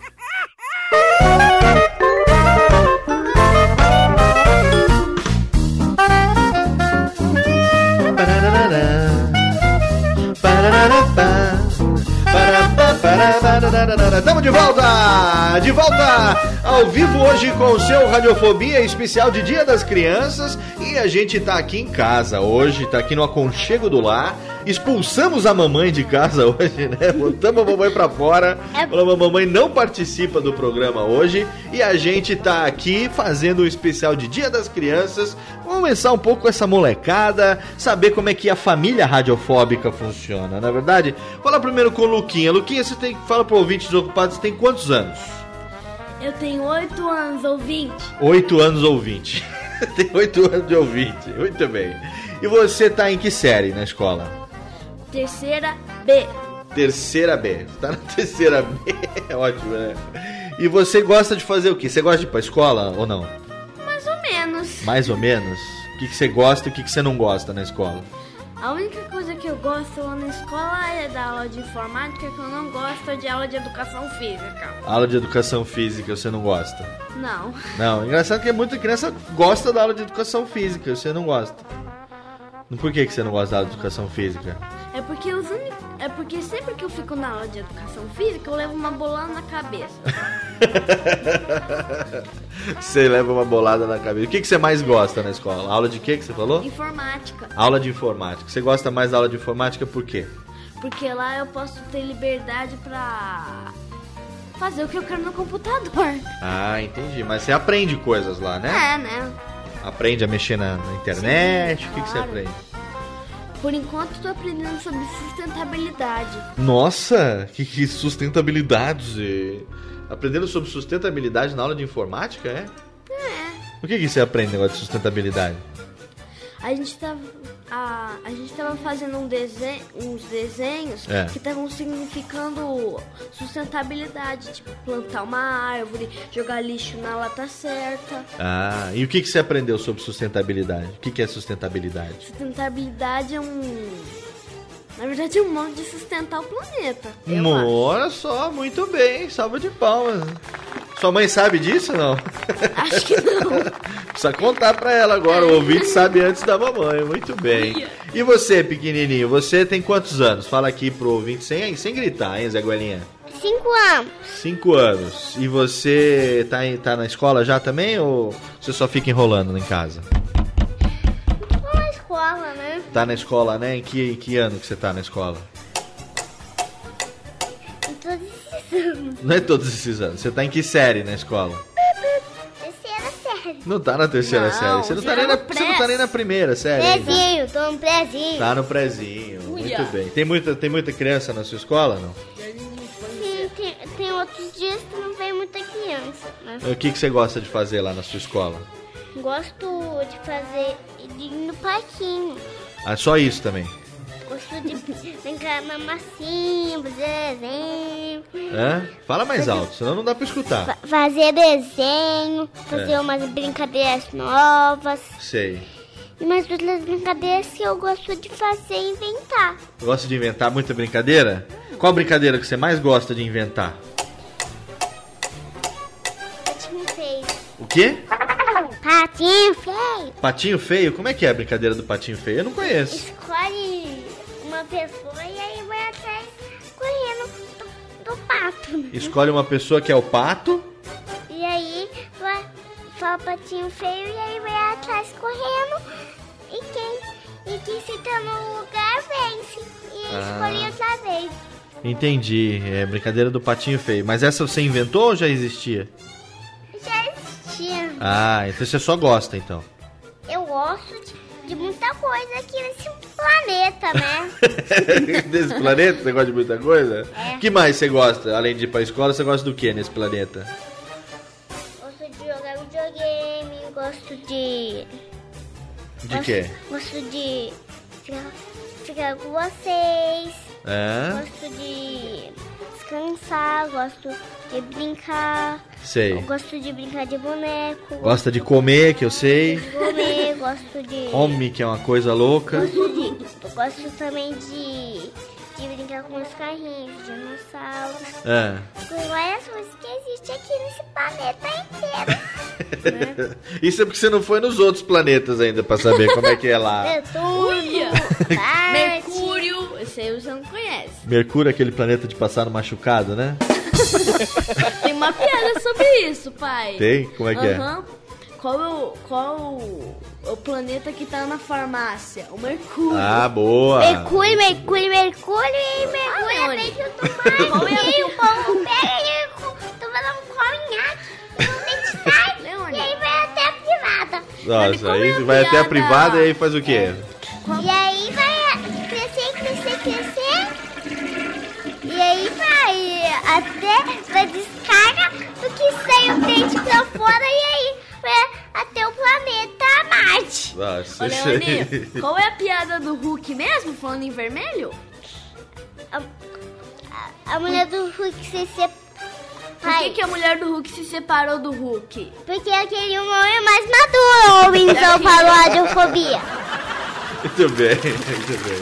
Estamos de volta! De volta ao vivo hoje com o seu Radiofobia especial de Dia das Crianças. E a gente tá aqui em casa hoje, tá aqui no aconchego do lar. Expulsamos a mamãe de casa (laughs) hoje, né? Botamos a mamãe pra fora. Falamos, a mamãe não participa do programa hoje. E a gente tá aqui fazendo um especial de Dia das Crianças. Vamos começar um pouco com essa molecada, saber como é que a família radiofóbica funciona, na é verdade? Fala primeiro com o Luquinha. Luquinha, você tem fala pro ouvinte desocupados, você tem quantos anos? Eu tenho 8 anos, ouvinte. 8 anos ouvinte. (laughs) tem 8 anos de ouvinte. Muito bem. E você tá em que série na escola? Terceira B. Terceira B. Você tá na terceira B. (laughs) É ótimo, né? E você gosta de fazer o quê? Você gosta de ir pra escola ou não? Mais ou menos. Mais ou menos? O que, que você gosta e o que, que você não gosta na escola? A única coisa que eu gosto lá na escola é da aula de informática, que eu não gosto é de aula de educação física. Aula de educação física você não gosta? Não. Não, engraçado que muita criança gosta da aula de educação física, você não gosta. Por que, que você não gosta da aula de educação física? É porque os é porque sempre que eu fico na aula de educação física, eu levo uma bolada na cabeça. (laughs) você leva uma bolada na cabeça. O que, que você mais gosta na escola? Aula de quê que você falou? Informática. Aula de informática. Você gosta mais da aula de informática por quê? Porque lá eu posso ter liberdade pra fazer o que eu quero no computador. Ah, entendi. Mas você aprende coisas lá, né? É, né? Aprende a mexer na, na internet? Sim, o que, que você aprende? Por enquanto, tô aprendendo sobre sustentabilidade. Nossa, que, que sustentabilidade! Aprendendo sobre sustentabilidade na aula de informática, é? É. O que, que você aprende negócio de sustentabilidade? A gente tava, a, a gente tava fazendo um desenho, uns desenhos É. que estavam significando sustentabilidade, tipo plantar uma árvore, jogar lixo na lata certa. Ah, e o que, que você aprendeu sobre sustentabilidade? O que, que é sustentabilidade? Sustentabilidade é um. Na verdade, é um modo de sustentar o planeta. Olha só, muito bem, salva de palmas. Sua mãe sabe disso ou não? (laughs) Acho que não. Precisa contar pra ela agora. O ouvinte sabe antes da mamãe. Muito bem. E você, pequenininho? Você tem quantos anos? Fala aqui pro ouvinte sem, sem gritar, hein, Zé Goelinha? Cinco anos. Cinco anos. E você tá, em- tá na escola já também ou você só fica enrolando em casa? Tô na escola, né? Tá na escola, né? Em que, em que ano que você tá na escola? Não é todos esses anos. Você tá em que série na escola? Terceira série. Não tá na terceira Não, série. Você não, tá nem na, você não tá nem na primeira série. ainda. Prezinho, tô no prezinho. Tá no prezinho. Uia. Muito bem. Tem muita, tem muita criança na sua escola, não? Sim, tem, tem outros dias que não vem muita criança, né? O que, que você gosta de fazer lá na sua escola? Gosto de fazer de ir no parquinho. Ah, só isso também. Gosto de brincar na massinha, fazer desenho. Hã? Fala mais alto, senão não dá pra escutar. fa- Fazer desenho, fazer É. umas brincadeiras novas. Sei. E umas outras brincadeiras que eu gosto de fazer e inventar. Gosta de inventar muita brincadeira? Qual brincadeira que você mais gosta de inventar? Patinho feio. O quê? Patinho feio. Patinho feio? Como é que é a brincadeira do patinho feio? Eu não conheço. Escolhe uma pessoa e aí vai atrás correndo do, do pato. né? Escolhe uma pessoa que é o pato. E aí vai, fala patinho feio e aí vai atrás correndo. E quem, e quem fica no lugar vence. E Ah. escolhe outra vez. Entendi. É brincadeira do patinho feio. Mas essa você inventou ou já existia? Já existia. Ah, então você só gosta então. Eu gosto de, de muita coisa aqui nesse planeta, né? (laughs) Desse planeta? Você gosta de muita coisa? É. O que mais você gosta? Além de ir pra escola, você gosta do que nesse planeta? gosto de jogar videogame, gosto de. De gosto, quê? Gosto de ficar, ficar com vocês. É? Gosto de descansar, gosto de brincar. Sei. Gosto de brincar de boneco. Gosta de comer, que eu sei. de comer, gosto de. Come, que é uma coisa louca. Gosto. Eu gosto também de. de brincar com os carrinhos, dinossauros. É. Com várias coisas que existem aqui nesse planeta inteiro. (laughs) Isso é porque você não foi nos outros planetas ainda pra saber como é que é lá. (laughs) Mercúrio, esse aí você não conhece. Mercúrio, aquele planeta de passar no machucado, né? (laughs) Tem uma piada sobre isso, pai. Tem? Como é que é? Qual, é o, qual o, o planeta que tá na farmácia? O Mercúrio. Ah, boa. Mercúrio, Mercúrio, Mercúrio e Mercúrio Ah, é bem junto Qual é E o povo pega e toma um colinhaque, o dente sai e aí vai até a privada. Nossa, é aí a vai até a piada? privada e aí faz o quê? E aí vai crescer, crescer, crescer. E aí vai até da descarga do que sai o dente pra fora e aí vai até o planeta Marte. Nossa, Ô, isso Leone, aí. qual é a piada do Hulk mesmo, falando em vermelho? A mulher do Hulk se separa. Por que, que a mulher do Hulk se separou do Hulk? Porque eu queria um homem mais maduro, ou então falou radiofobia. Muito bem, muito bem.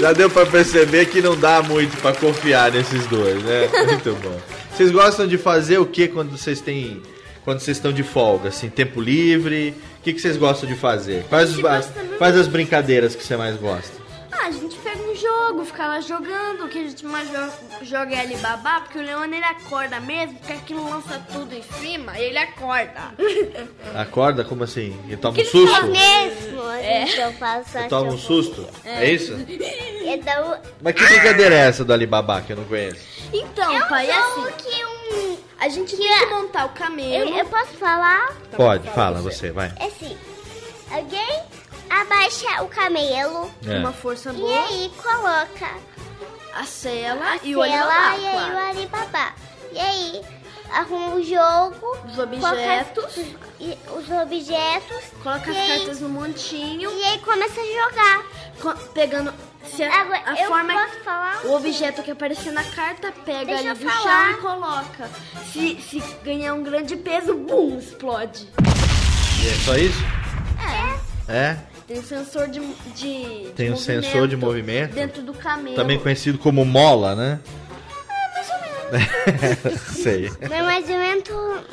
Já deu pra perceber que não dá muito pra confiar nesses dois, né? Muito bom. Vocês gostam de fazer o que quando vocês têm. Quando vocês estão de folga, assim, tempo livre? O que, que vocês gostam de fazer? Quais, muito- quais as brincadeiras que você mais gosta? Ah, a gente pega um jogo, fica lá jogando. O que a gente mais jo- joga é Alibaba, porque o Leone ele acorda mesmo, porque aquilo lança tudo em cima e ele acorda. (laughs) Acorda? Como assim? E toma um Que susto? Mesmo, É. então eu faço E toma um susto? É isso? (laughs) Então, Mas que brincadeira é essa do Alibaba que eu não conheço? Então, é um pai, é jogo assim. que um... A gente tem que montar o camelo. Eu, eu posso falar? Pode, fala você, vai. É assim, alguém abaixa o camelo É. Uma força e boa, aí coloca a cela a e o cela Alibaba, e aí o claro. Alibaba. E aí arruma o jogo, Os objetos. coloca e- os objetos, Coloca e as aí- cartas no montinho, e aí começa a jogar. co- pegando se a, Agora, a eu forma posso falar? o objeto que aparecer na carta pega Deixa ali do chão e coloca. Se, se ganhar um grande peso, bum, explode. E é só isso? É. É? Tem sensor de, de Tem um sensor de movimento. dentro do camelo. Também conhecido como mola, né? É, mais ou menos. (laughs) Sei. Não é mais ou menos,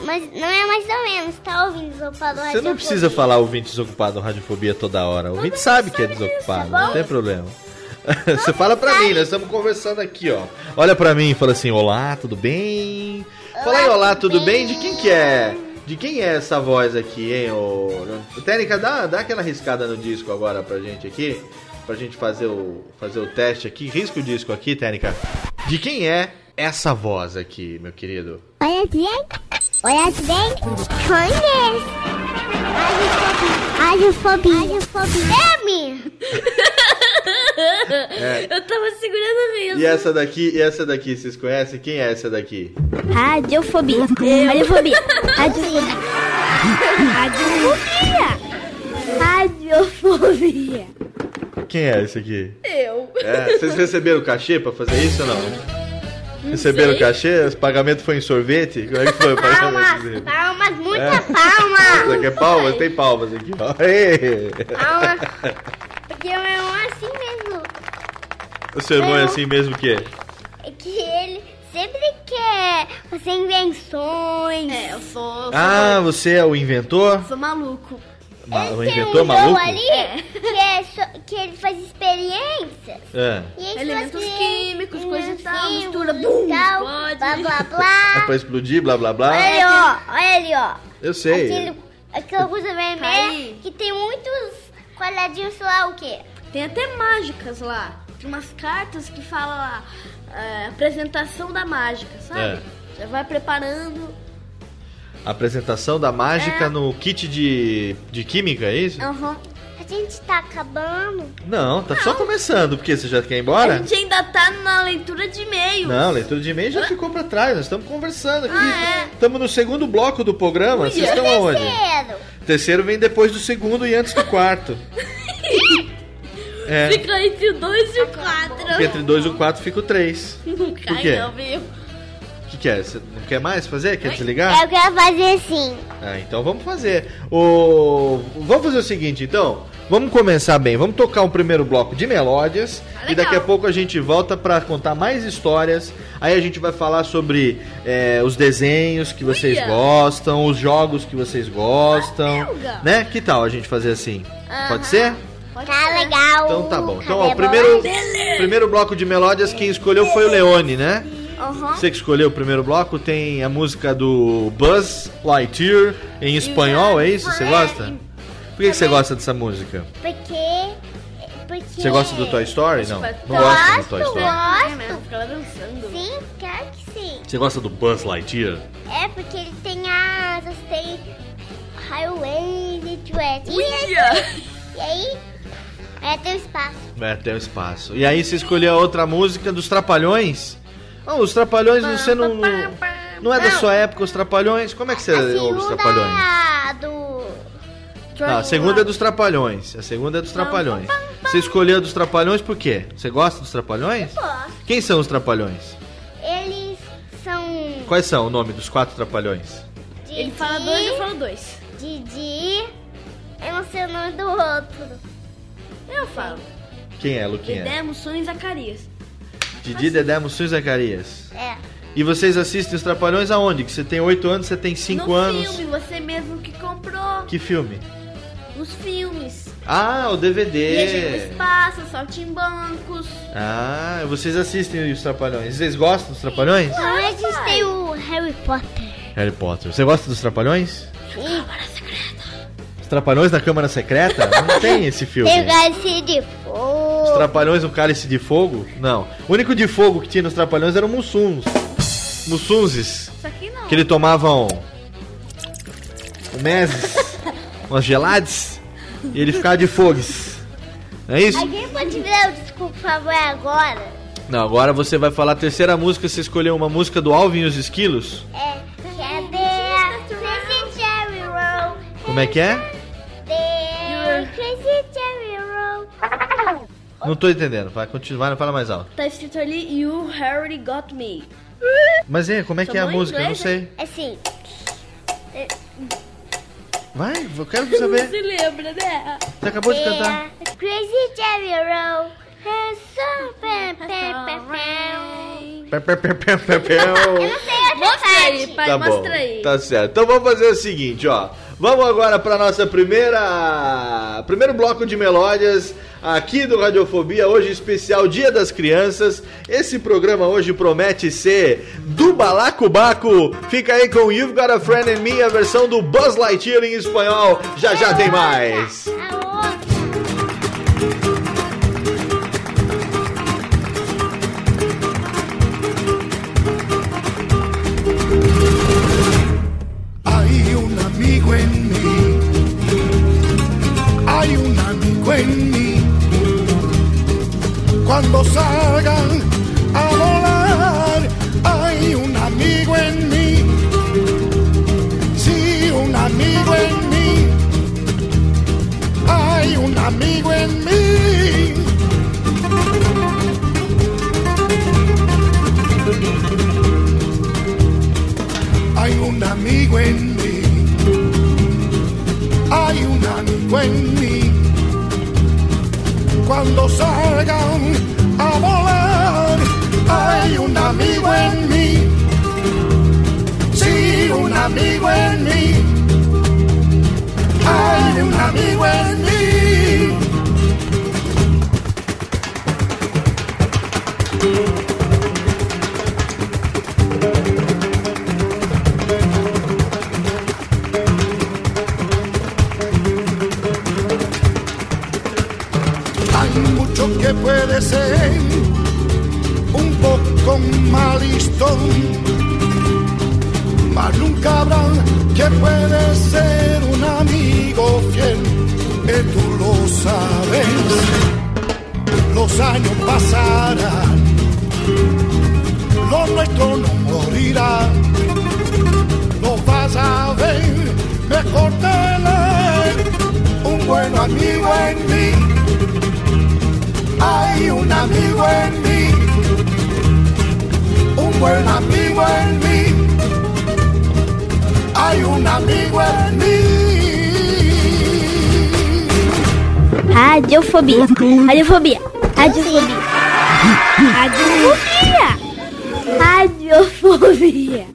mas não é mais ou menos, tá ouvindo desocupado Você não precisa falar ouvinte desocupado Radiofobia toda hora. O ouvinte sabe que é desocupado, tá não tem (laughs) problema. Você fala pra mim, nós estamos conversando aqui, ó. Olha pra mim e fala assim: Olá, tudo bem? Fala aí, olá, tudo bem? De quem que é? De quem é essa voz aqui, hein? Ô... Técnica, dá, dá aquela riscada no disco agora pra gente aqui. Pra gente fazer o, fazer o teste aqui. Risca o disco aqui, Técnica. De quem é essa voz aqui, meu querido? Olha bem, olha bem, conhece. Radiofobia, radiofobia. É, minha. (laughs) É. (laughs) Eu tava segurando o riso. E essa daqui, e essa daqui, vocês conhecem? Quem é essa daqui? Radiofobia. Radiofobia. Radiofobia. (laughs) Radiofobia. Radiofobia. Quem é esse aqui? Eu. É, vocês receberam cachê pra fazer isso ou não? receberam sei. cachê? O pagamento foi em sorvete? Como é que foi o Palmas, pagamento? palmas, muita É. palma. Isso aqui é palmas? Tem palmas aqui, ó. Palmas. (laughs) Porque o meu irmão é assim mesmo. O seu irmão é assim mesmo que é? É que ele sempre quer fazer invenções. É, eu sou. Ah, você é o inventor? Sou maluco. Ma- o Tem inventor um maluco? jogo ali que, é só- que ele faz experiências. É. E aí Elementos químicos, coisa e tal, mistura, bum, e tal, explode. blá blá (laughs) É blá. pra explodir, blá blá blá? Olha ali, ó. Olha ali, ó. Eu sei. Aquele, aquela coisa vermelha Aí. que tem muitos quadradinhos, sei lá o quê. Tem até mágicas lá. Tem umas cartas que falam lá. é, apresentação da mágica, sabe? É. Já vai preparando. Apresentação da mágica É. no kit de, de química, é isso? Aham. A gente tá acabando. Não, tá só começando, porque você já quer ir A embora? gente ainda tá na leitura de e-mails. Não, leitura de e-mail já ficou pra trás, nós estamos conversando aqui. Ah, é? Estamos no segundo bloco do programa, vocês estão aonde? Terceiro. O terceiro vem depois do segundo e antes do quarto. (laughs) É, Fica entre o 2 e o 4. porque entre dois e o quatro fica o três. Não cai não, viu? O que, que é? Você não quer mais fazer? Quer desligar? Eu quero fazer assim. Ah, então vamos fazer. O... Vamos fazer o seguinte, então. Vamos começar bem. Vamos tocar um primeiro bloco de melódias. Ah, e daqui a pouco a gente volta pra contar mais histórias. Aí a gente vai falar sobre é, os desenhos que vocês Uia. gostam, os jogos que vocês gostam. Belga. Né? Que tal a gente fazer assim? Pode ser? Tá legal. Então tá bom. Então, ó, o primeiro, primeiro bloco de melódias, quem escolheu foi o Leone, né? Aham. Você que escolheu o primeiro bloco, tem a música do Buzz Lightyear em espanhol, é isso? Você gosta? Por que, que você gosta dessa música? Porque. Porque. Você gosta do Toy Story? Não, Gosto, não gosta do Toy gosto. Story. É mesmo, fica lá dançando. Sim, claro que sim. Você gosta do Buzz Lightyear? É porque ele tem asas, tem highway e jet. Uia! E aí, é o espaço. É, o espaço. E aí você escolheu a outra música dos Trapalhões? Não, os Trapalhões você não. Não, não é da sua época, os Trapalhões? Como é que você A ouve os Trapalhões? do. Não, a segunda é dos Trapalhões. A segunda é dos Trapalhões. Você escolheu dos Trapalhões por quê? Você gosta dos Trapalhões? Gosto. Quem são os Trapalhões? Eles são. Quais são o nome dos quatro Trapalhões? Didi, Ele fala dois, eu falo dois. Didi. Eu não sei o nome do outro. Eu falo. Quem é, Luquinha? Dedé, Mussum e Zacarias. Didi, Dedé, Mussum e Zacarias. É. E vocês assistem os Trapalhões aonde? Que você tem 8 anos, você tem 5 no anos. filme, você mesmo que comprou. Que filme? Nos filmes. Ah, o DVD. No espaço, saltimbancos. Ah, vocês assistem os Trapalhões. Vocês gostam dos Trapalhões? A gente tem o Harry Potter. Harry Potter. Você gosta dos Trapalhões? Sim. Os Trapalhões na Câmara Secreta? Não (laughs) tem esse filme. Tem o Cálice de Os Fogo. Trapalhões no Cálice de Fogo? Não. O único de fogo que tinha nos Trapalhões eram Mussuns. Mussunzes. Isso aqui não. Que ele tomavam um meses, (laughs) umas gelades, e ele ficava de fogues. Não é isso? Alguém pode dar o desculpa, por favor, agora? Não, agora você vai falar a terceira música. Você escolheu uma música do Alvin e os Esquilos? É. Crazy Cherry Roll? Como é que é? The. Não tô entendendo. Vai continuar, fala mais alto. Tá escrito ali, You Already Got Me. Mas é, como é que é a música? Eu não sei. Assim. Vai, eu quero Não saber. se lembra, né? Você acabou de cantar. The Crazy Cherry Roll. has so bad, bad, bad, bad. Pé, pé, pé, pé, pé, pé. Mostra aí, pai, Tá bom, mostra aí. tá certo. Então vamos fazer o seguinte, ó. Vamos agora para nossa primeira primeiro bloco de melódias aqui do Radiofobia, hoje especial Dia das Crianças. Esse programa hoje promete ser do balacobaco. Fica aí com You've Got a Friend in Me, a versão do Buzz Lightyear em espanhol. Já já tem mais. Hay un amigo en mí. Cuando salgan a volar, hay un amigo en mí. Sí, un amigo en mí. Hay un amigo en mí. Hay un amigo en mí. En mí. Cuando salgan a volar, hay un amigo en mí. Sí, un amigo en mí. Hay un amigo en mí. Puede ser un poco malistón, mas nunca habrá que puede ser un amigo fiel, que tú lo sabes. Los años pasarán, lo nuestro no morirá, lo vas a ver mejor tener un buen amigo en mí hay un amigo en mí, un buen amigo en mí, hay un amigo en mí. Radiofobia. Radiofobia. Radiofobia. Radiofobia. Radiofobia.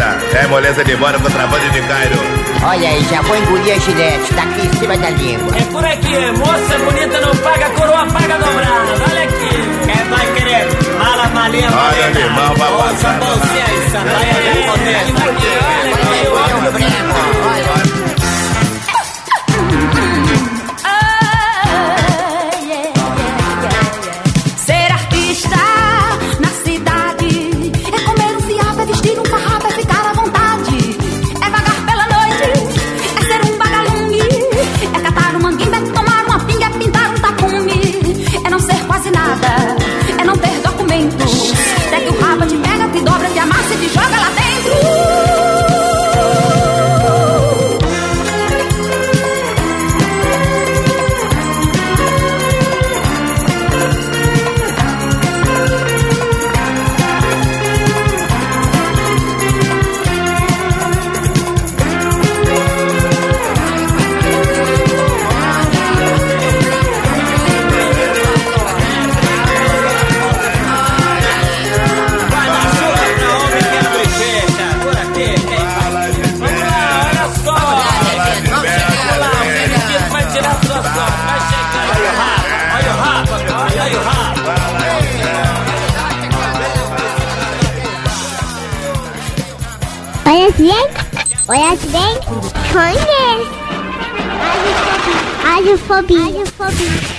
É moleza de bora contrabando de Cairo. Olha aí, já vou engolir a gilete, tá aqui em cima da língua. É por aqui, moça bonita não paga, coroa paga dobrada. Olha aqui, quem vai querer mala, malinha, Olha, maleta, limão, vai bolsa, passar. bolsinha e sandália de poder. Aqui, olha aqui, olha aqui. Conhece bem? Conhece. Radiofobia. Radiofobia.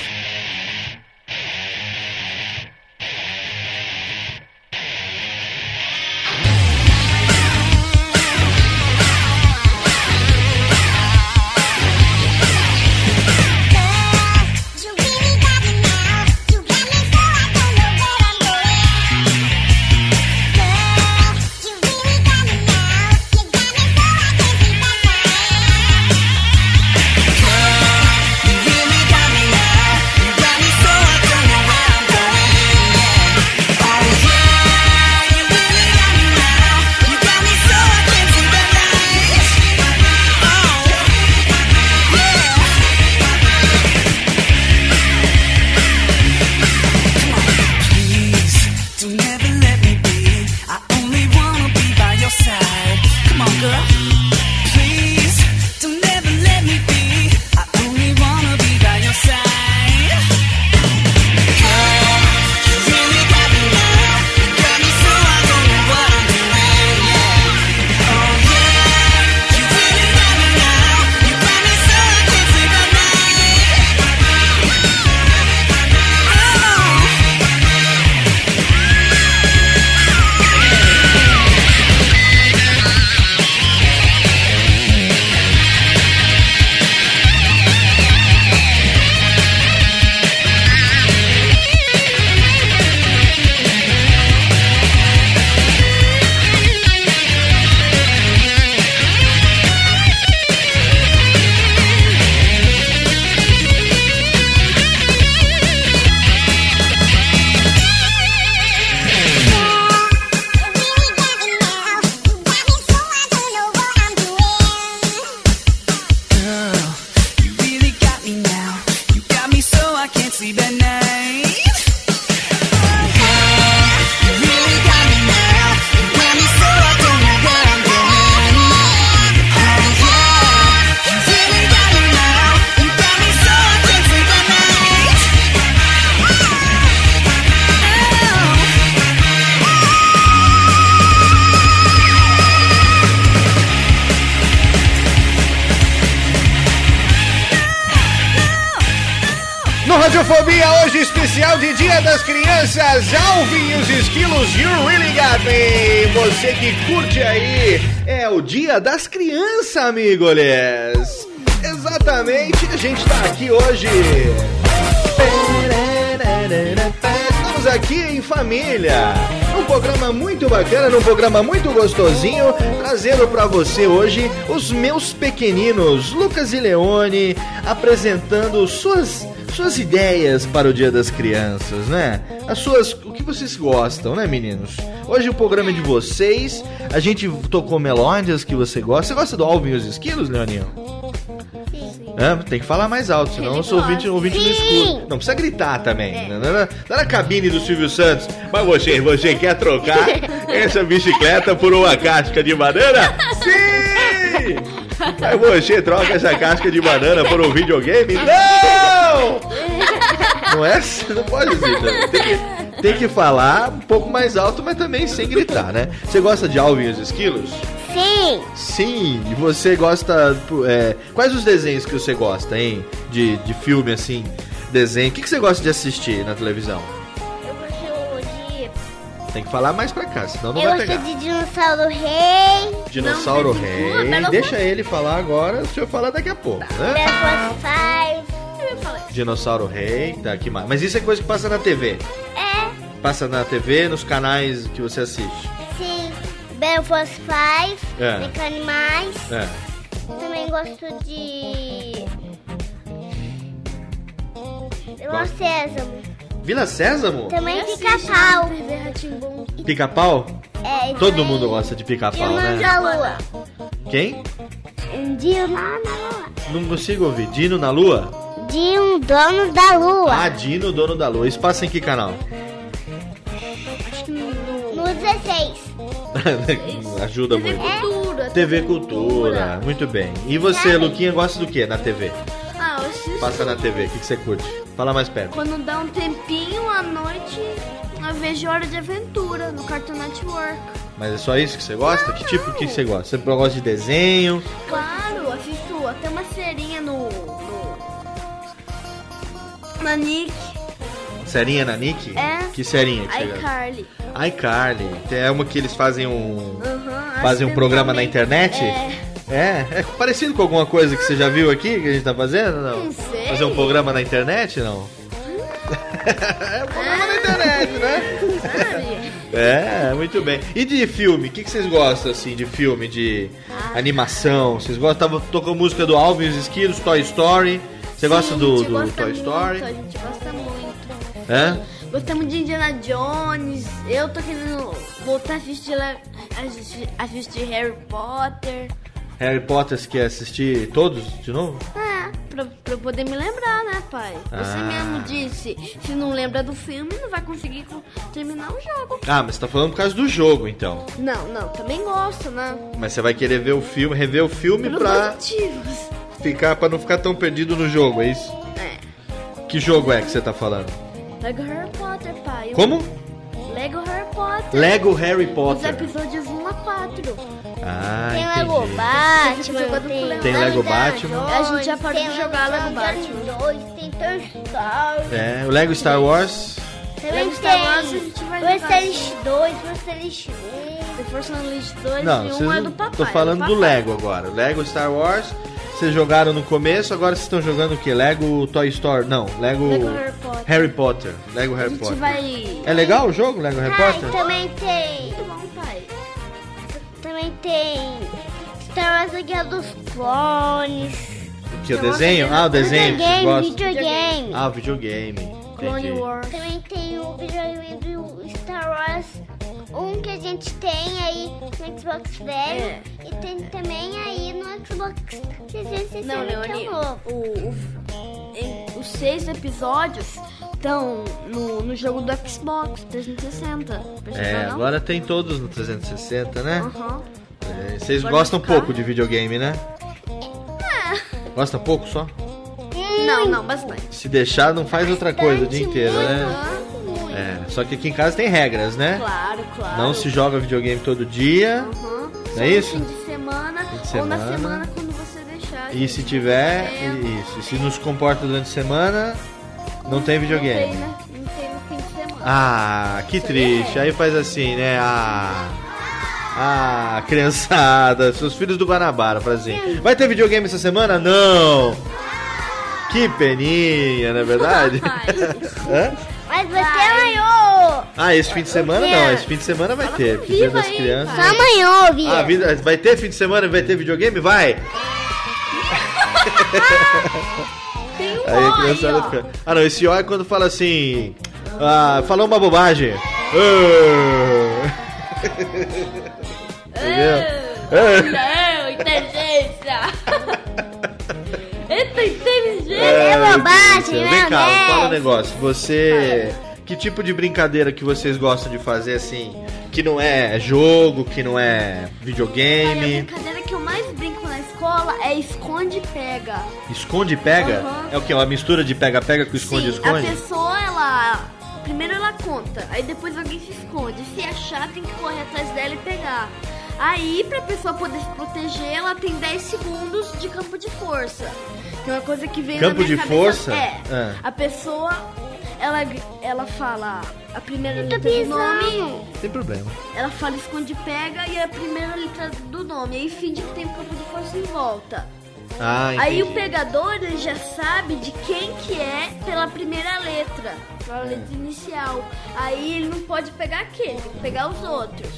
Amigos. Exatamente, a gente tá aqui hoje. Estamos aqui em família, num programa muito bacana, num programa muito gostosinho, trazendo pra você hoje os meus pequeninos, Lucas e Leone, apresentando suas suas ideias para o Dia das Crianças, né? As suas, o que vocês gostam, né, meninos? Hoje o programa é de vocês. A gente tocou melódias que você gosta. Você gosta do Alvin e os Esquilos, Leoninho? É, tem que falar mais alto, senão eu sou ouvinte, ouvinte no escuro. Não precisa gritar também. Não, não, não na cabine do Silvio Santos. Mas você, você quer trocar (laughs) essa bicicleta por uma casca de banana? Sim! Mas você troca essa casca de banana por um videogame? Não! Não é? assim, Não pode dizer. também. Tem que, tem que falar um pouco mais alto, mas também sem gritar, né? Você gosta de Alvin e os Esquilos? Sim. Sim, e você gosta. é, quais os desenhos que você gosta, hein? De, de filme assim, desenho. O que, que você gosta de assistir na televisão? Eu gosto de. Tem que falar mais pra cá, senão não eu vai gosto pegar. de Dinossauro Rei. Dinossauro Não, Rei. Bela Deixa ele falar agora, o senhor fala daqui a pouco, né? Five. Eu. Dinossauro Rei, tá aqui mais. Mas isso é coisa que passa na TV. É, Passa na TV, nos canais que você assiste. sim. Force Five. É. Meca Animais. É. Também gosto de. De Sésamo. Vila Sésamo? Também pica-pau. Pica-pau? É, Todo também mundo gosta de pica-pau, né? da Lua. Quem? Um dia lá na Lua. Não consigo ouvir. Dino na Lua? De um dono da Lua. Ah, Dino, dono da Lua. Isso passa em que canal? 16. (laughs) Ajuda muito. Cultura. TV Cultura. Muito bem. E você, Luquinha, gosta do que na TV? Ah, eu assisto. Passa na TV. O que, que você curte? Fala mais perto. Quando dá um tempinho à noite, eu vejo Hora de Aventura no Cartoon Network. Mas é só isso que você gosta? que tipo que você gosta? Você gosta de desenho? Claro, assisto até uma serinha no. no. Nick. Serinha na Nick? É. Que serinha que gosta? iCarly. iCarly. É uma que eles fazem um. Aham, Fazem um programa na internet? É. É, é parecido com alguma coisa que você já viu aqui que a gente tá fazendo, não? Não sei. Fazer um programa na internet, não? (laughs) é um programa na internet, né? É, muito bem. E de filme? O que, que vocês gostam, assim, de filme, de Ah. animação? Vocês gostam? Tava tocando música do Alvin e os Esquilos, Toy Story. Você gosta Sim, do, a gente do gosta Toy muito, Story? A gente gosta muito. É? Gostamos de Indiana Jones. Eu tô querendo voltar a assistir, la- assistir, Harry Potter. Harry Potter, você quer assistir todos de novo? É, pra, pra eu poder me lembrar, né, pai? Você Ah. mesmo disse, se não lembra do filme, não vai conseguir co- terminar o jogo. Ah, mas você tá falando por causa do jogo, então. Não, não, também gosto, né? Mas você vai querer ver o filme, rever o filme Pelos pra motivos. ficar, pra não ficar tão perdido no jogo, é isso? É. Que jogo é que você tá falando? Lego Harry Potter, pai. Como? Lego Harry Potter. Lego Harry Os Potter. episódios 1 a 4. Ah, Tem entendi. Lego Batman, tem, Tem Lego Batman. A gente já parou de jogar Lego Batman. 2, tem Toy Story. É, o Lego Star Wars. Também Lego tem Star Wars a gente vai jogar Força Elite 2, Força Elite 1. The Force Unleashed 2 Não, e um é do papai. tô falando é do papai. Lego agora. Lego Star Wars. Vocês jogaram no começo, agora vocês estão jogando o que? Lego Toy Story? Não, Lego, Lego Harry Potter. Harry Potter. Lego Harry Potter. vai... É legal o jogo, Lego Harry Potter? também tem. Também tem Star Wars A Guerra dos Clones. Que o desenho? Ah, o desenho Videogame, videogame. Ah, o videogame. Clone. Wars. Também tem o videogame do Star Wars. Um que a gente tem aí no Xbox velho. É. E tem também aí no Xbox 360 Não, que é Leoni, novo. o, o- em- os seis episódios estão no, no jogo do Xbox 360. Pra É, não? agora tem todos no 360, né? Aham. É, vocês Agora gostam ficar. pouco de videogame, né? Gosta pouco só? Não, não, bastante. Se deixar, não faz outra coisa o dia inteiro, né? É, só que aqui em casa tem regras, né? Claro, claro. Não se joga videogame todo dia. Aham. Não é no isso? fim de semana, Fim de ou na semana. semana quando você deixar. E se tiver, isso. E se nos comporta durante a semana, não tem Não videogame. tem, né? Não tem no fim de semana. Ah, que triste. Aí faz assim, né? Ah, ah, criançada, seus filhos do Guanabara, fazem. Vai ter videogame essa semana? Não. Que peninha, não é verdade? (laughs) Hã? Mas você amanhã. Ah, esse fim de semana não. Esse fim de semana vai ter. porque Dia das crianças. Só amanhã, ouvi. Ah, vida- vai ter fim de semana e vai ter videogame? Vai! (laughs) Tem um Aí a ó aí, criançada ó. fica. Ah, não, esse ó é quando fala assim. Ah, falou uma bobagem. Ah. Entendeu? Ah. Não, inteligência. (laughs) Inteligência. Ai, bobagem, meu Vem cá, fala um negócio. Você. Que tipo de brincadeira que vocês gostam de fazer assim? Que não é jogo, que não é Olha, a videogame? brincadeira que eu mais brinco na escola é esconde e pega. Esconde e pega? Aham. É o que? Uma mistura de pega-pega com esconde-esconde? a pessoa, ela... Primeiro ela conta, aí depois alguém se esconde. Se achar, tem que correr atrás dela e pegar. Aí, pra pessoa poder se proteger, ela tem 10 segundos de campo de força. Que é uma coisa que veio Campo na minha de cabeça. força? É. Ah. A pessoa, ela, ela fala a primeira letra do nome, Sem problema. ela fala esconde e pega e a primeira letra do nome. Aí finge que tem um campo de força em volta. Ah, Aí o pegador ele já sabe de quem que é pela primeira letra, pela letra inicial. Aí ele não pode pegar aquele, tem que pegar os outros.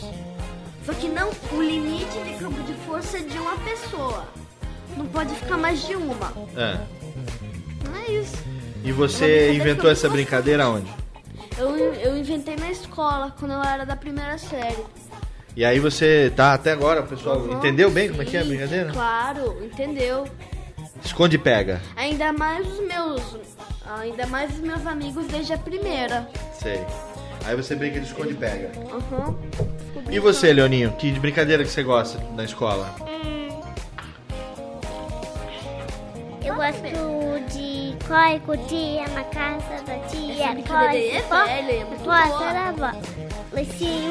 Só que não, o limite de campo de força é de uma pessoa. Não pode ficar mais de uma. É. Não é isso. E você inventou essa brincadeira onde? Eu, eu inventei na escola, quando eu era da primeira série. E aí você tá até agora, o pessoal Uhum, entendeu bem como é que é a sim, brincadeira? Claro, entendeu. Esconde e pega. Ainda mais os meus. Ainda mais os meus amigos desde a primeira. Sei. Aí você brinca de esconde e pega. Uhum. E você, Leoninho? Que brincadeira que você gosta na escola? Eu gosto de corre com tia na casa da tia. Brincadeira é corre, velha, é muito boa. da avó.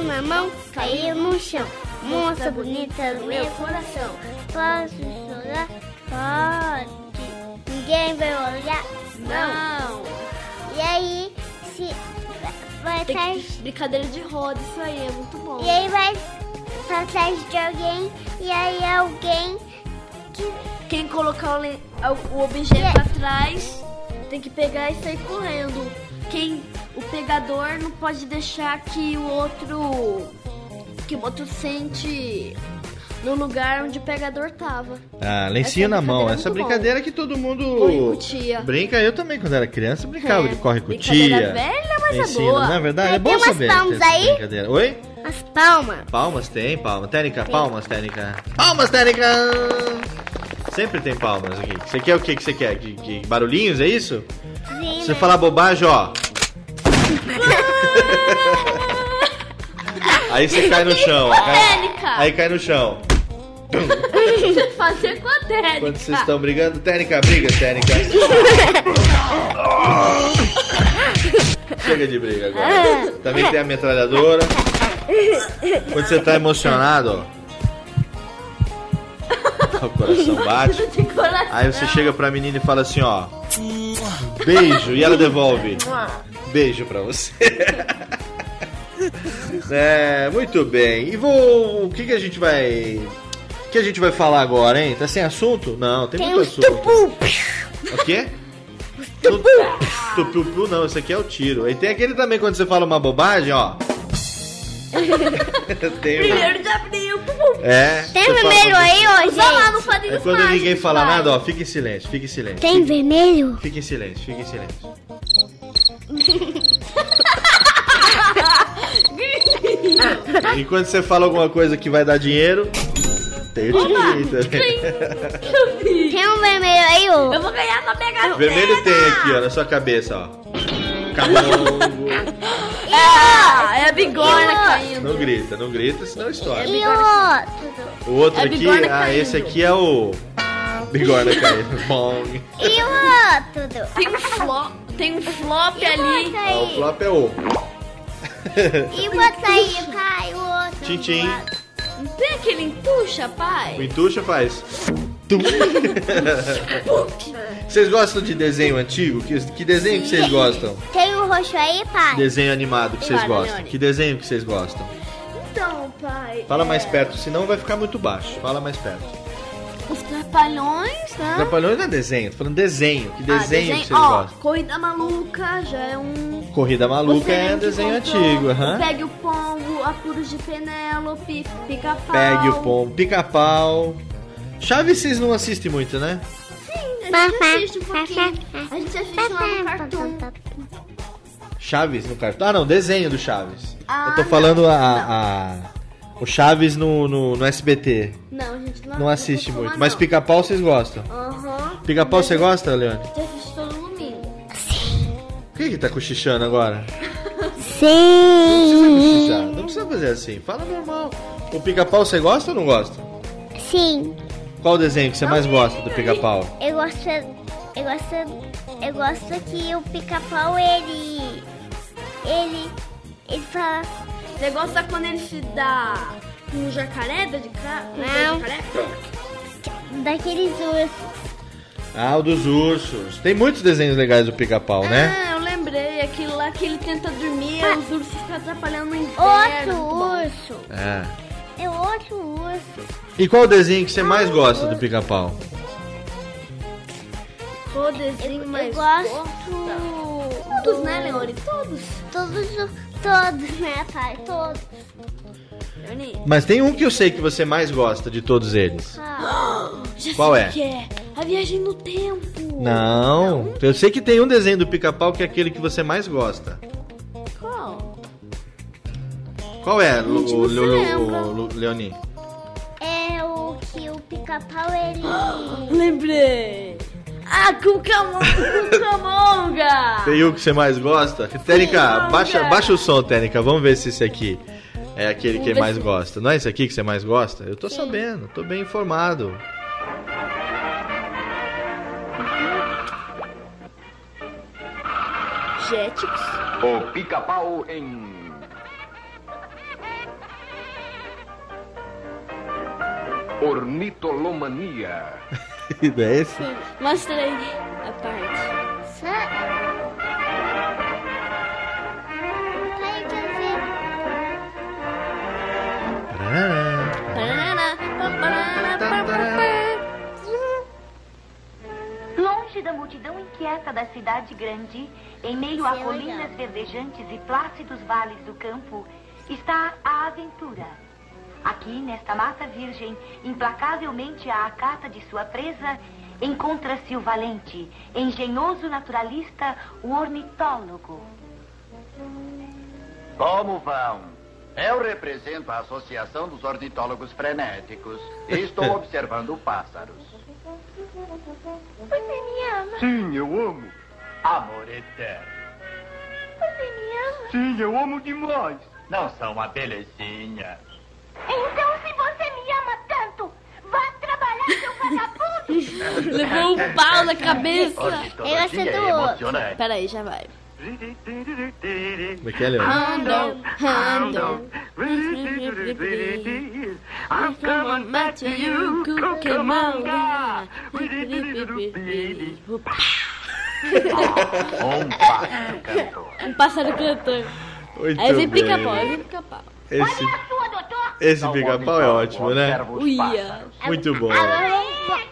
na mão, caiu no chão. Moça bonita do meu coração. Posso chorar? Pode. Ninguém vai olhar? Não. E aí, se vai Tem atrás. que- Brincadeira de roda, isso aí é muito bom. E aí vai pra trás de alguém. E aí alguém que. Quem colocar o, le- o objeto pra trás tem que pegar e sair correndo. Quem o pegador não pode deixar que o outro que o outro sente no lugar onde o pegador tava. Ah, lencinho na mão. é Essa brincadeira que todo mundo Corre com tia. brinca. Eu também, quando era criança, brincava É, de corre com brincadeira tia. velha, mas é Ensino, boa. Não é verdade? Tem É bom umas saber. palmas aí? Oi? As palmas. Palmas tem, palmas. Técnica, palmas, técnica. Palmas, técnica! Sempre tem palmas aqui. Você quer o que que você quer? Que, que barulhinhos, é isso? Sim. Se você falar bobagem, ó. Aí você cai no chão. Técnica. aí cai no chão. Fazer com a técnica. Quando vocês estão brigando, técnica, briga, técnica. (laughs) Chega de briga agora. Também tem a metralhadora. Quando você tá emocionado, ó. O coração bate. Aí você chega pra menina e fala assim, ó. Beijo. E ela devolve. Beijo pra você. (laughs) É, muito bem. E vou. O que, que a gente vai. O que a gente vai falar agora, hein? Tá sem assunto? Não, tem, Tem muito assunto. tupu. O quê? Tupiu, não, esse aqui é o tiro. E tem aquele também quando você fala uma bobagem, ó. (laughs) tem Primeiro de abril. É. Tem você fala vermelho uma- aí, ó, Usa lá no gente? quadrinho É quando mágicos, ninguém fala vai. nada, ó, fica em silêncio, fica em silêncio. Tem vermelho? Fica em silêncio, fica em silêncio. (laughs) E quando você fala alguma coisa que vai dar dinheiro, tem o também. Tem um vermelho aí, ó. Eu vou ganhar pra pegar Vermelho tem aqui, ó, na sua cabeça, ó. (laughs) Ah, é a bigorna caindo. Não grita, não grita, senão estoura. E o outro? O outro É aqui, bigorna ah, caindo. esse aqui é o. Bigorna caindo. (laughs) Bom. E o outro? Tem um flop, tem um flop E o ali. outro Ah, o aí? flop é o. E o outro aí, pai? O outro? Tchim-tchim. Não tem aquele entuxa, O pai? entuxa faz. Vocês gostam de desenho antigo? Que, que desenho que vocês gostam? Tem o roxo aí, pai? Desenho animado que vocês Vai, gostam? Que desenho que vocês gostam? Então, pai. Fala é, mais perto, senão vai ficar muito baixo. Fala mais perto. Os trapalhões, né? Trapalhões não é desenho, tô falando desenho. Que Ah, desenho, que vocês Ó, gostam? Corrida Maluca já é um... Corrida Maluca é desenho antigo, aham. Pegue o pombo, apuros de Penélope, pica-pau. Pegue o pombo, pica-pau. Chaves vocês não assistem muito, né? Sim, a gente assiste um pouquinho. A gente assiste lá no cartoon. Chaves no cartão? Ah, não, desenho do Chaves. Ah, Eu tô falando a, a- o Chaves no, no, no SBT. Não, a gente não, Não assiste muito. Mas não. pica-pau vocês gostam? Aham. Pica-pau você gosta, Leone? Já assisti todo domingo. Por que que tá cochichando agora? Sim. Cochichar. Não precisa fazer assim. Fala normal. O pica-pau você gosta ou não gosta? Sim. Qual desenho que você mais gosta do pica-pau? Eu gosto. Eu gosto. Eu gosto que o pica-pau ele. Ele. Ele fala. Você gosta quando ele se dá com um jacaré dá de cara? Não. Daqueles ursos. Ah, o dos ursos. Tem muitos desenhos legais do pica-pau, né? Ah, eu lembrei. Aquilo lá que ele tenta dormir, os ursos ficam atrapalhando no inverno. Outro urso. É. É outro urso. E qual o desenho que você mais gosta do pica-pau? Qual desenho mais Eu gosto. Todos, né, Leone? Todos. Todos, todos, né, pai? Todos. Mas tem um que eu sei que você mais gosta de todos eles. Ah. (gasps) Já Qual sei é? que é? A viagem no tempo. Não, eu sei que tem um desenho do pica-pau que é aquele que você mais gosta. Qual? Qual é, Lu, não Lu- Lu- Leoni? É o que o pica-pau ele. (gasps) Lembrei. Ah, Cucamonga! (laughs) Tem O que você mais gosta? Tênica, baixa, baixa o som, Tênica. Vamos ver se esse aqui é aquele que mais gosta. Não é esse aqui que você mais gosta? Eu tô Sim. sabendo, tô bem informado. Jetix. O pica-pau em Ornitolomania. (laughs) (laughs) Não é esse? Mostra aí a parte. Longe da multidão inquieta da cidade grande, em meio a Sim, colinas verdejantes e plácidos vales do campo, está a aventura. Aqui, nesta mata virgem, implacavelmente à acata de sua presa, encontra-se o valente, engenhoso naturalista, o ornitólogo. Como vão? Eu represento a Associação dos Ornitólogos Frenéticos e estou (laughs) observando pássaros. Você me ama? Sim, eu amo. Amor eterno. Você me ama? Sim, eu amo demais. Não são uma belezinha. Então, se você me ama tanto, vá trabalhar, seu vagabundo! (laughs) Levou um pau na cabeça. Eu achei do outro. Peraí, já vai. Como é que é, Leon? Handle, handle. I'm coming back to you, Cucamonga. Um pássaro cantando. Muito Aí vem pica-pau, aí vem pica-pau. Esse, esse pica-pau é ótimo, né? Uia. Muito bom. Agora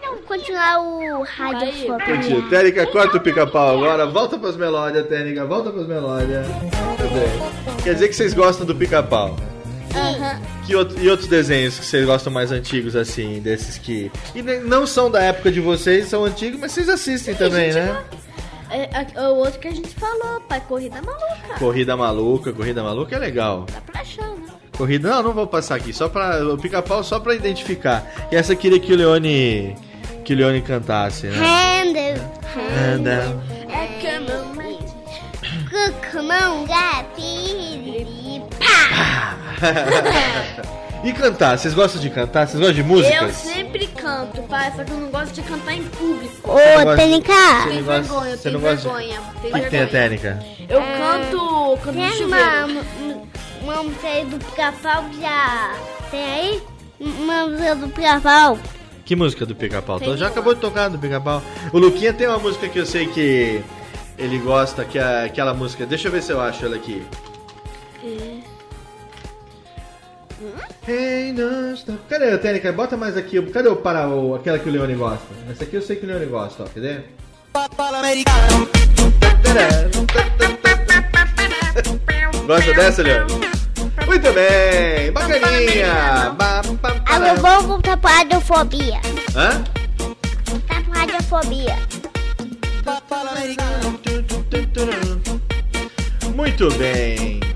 vamos continuar o radiofobia. Continua. Técnica, corta o pica-pau agora. Volta pras melódias, Técnica. Volta pras melódias. Muito bem. Quer dizer que vocês gostam do pica-pau. Aham. Que outro- e outros desenhos que vocês gostam mais antigos, assim, desses que. E não são da época de vocês, são antigos, mas vocês assistem também, né? É, é, o outro que a gente falou, pai, corrida maluca. Corrida maluca, corrida maluca é legal. Dá pra achar, né? Corrida, não, não vou passar aqui, só pra. O pica-pau só pra identificar. E essa queria que o Leone. Que o Leone cantasse, né? Handle. Handle. É Cucamonga, piriri, pá! (laughs) e cantar, vocês gostam de cantar? Vocês gostam de Eu músicas? sempre canto, pai, só que eu não gosto de cantar em público. Ô, Tênica! Você Tem vergonha, tem vergonha. Tem O que tem a vergonha. técnica? Eu canto, canto no Tem uma, chuveiro. uma, uma música aí do pica-pau que já. Tem aí? Uma música do pica-pau. Que música do pica-pau? Tem Já acabou de tocar do pica-pau. O Luquinha tem uma música que eu sei que ele gosta, que é aquela música. Deixa eu ver se eu acho ela aqui. Hey, stop. Cadê a técnica? Bota mais aqui. Cadê o para o, aquela que o Leone gosta? Essa aqui eu sei que o Leone gosta, ó. Cadê? Gosta dessa, Leone? Muito bem, bacaninha. Ba, ba, ba, Agora vamos voltar pra radiofobia. Hã? Tá pra radiofobia. Muito bem.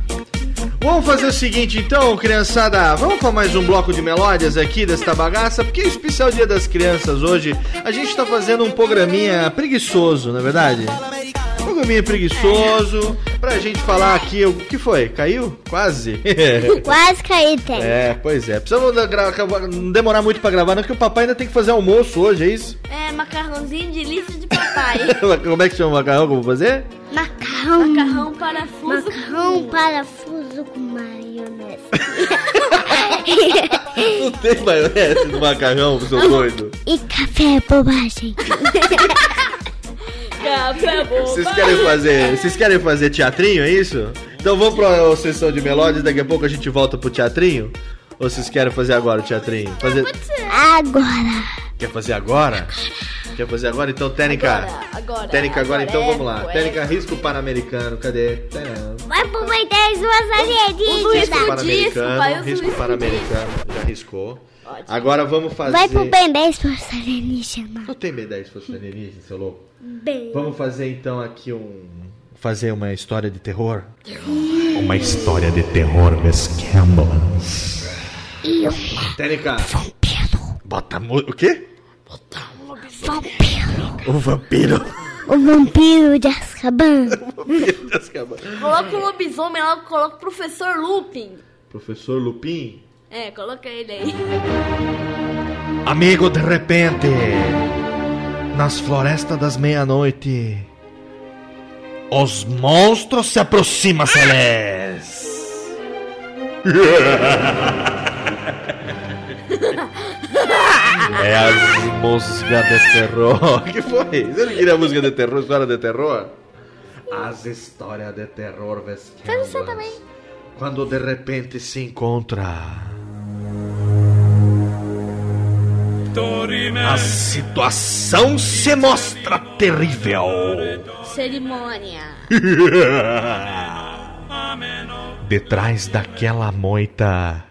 Vamos fazer o seguinte então, criançada. Vamos para mais um bloco de melódias aqui desta bagaça, porque é o especial Dia das Crianças hoje. A gente tá fazendo um programinha preguiçoso, não é verdade? Um programinha preguiçoso pra gente falar aqui. O que foi? Caiu? Quase. (laughs) Quase caí, tem. É, pois é. Precisamos da- gra- não demorar muito pra gravar, não, porque o papai ainda tem que fazer almoço hoje, é isso? É, macarrãozinho de lista de papai. (laughs) Como é que chama o macarrão que eu vou fazer? Macarrão. Macarrão parafuso. Macarrão parafuso com maionese. (laughs) Não tem maionese no macarrão, seu doido. e café bobagem. (laughs) Café bom. Vocês querem fazer, vocês querem fazer teatrinho, é isso? Então vamos pra sessão de melódias, daqui a pouco a gente volta pro teatrinho? Ou vocês querem fazer agora o teatrinho? Fazer... Agora. Quer fazer agora? Quer fazer agora? Então, Técnica. agora, Técnica agora, agora então é, vamos lá. é. Técnica risco pan-americano, cadê? Vai pro Ben 10 duas alienígenas. Risco pan-americano, risco pan-americano, já riscou. Agora vamos fazer... Vai pro Ben 10 duas alienígenas. Não tem B10 se fosse alienígena, seu louco? Bem. Vamos fazer então aqui um... Fazer uma história de terror? Uma história de terror, Miss Campbell. E o Técnica. Bota mu... O vampiro. O vampiro. (laughs) O vampiro de Azkaban. Coloca o lobisomem lá, coloca o professor Lupin. Professor Lupin. É, coloca ele aí. Amigo, de repente, nas florestas das meia-noite, os monstros se aproximam, Celeste. (laughs) É as músicas de terror. (laughs) que foi? Você não queria música de terror, história de terror? As histórias de terror Faz vesquendas. você também. Quando de repente se encontra. A situação se mostra terrível. Cerimônia. (laughs) Detrás daquela moita,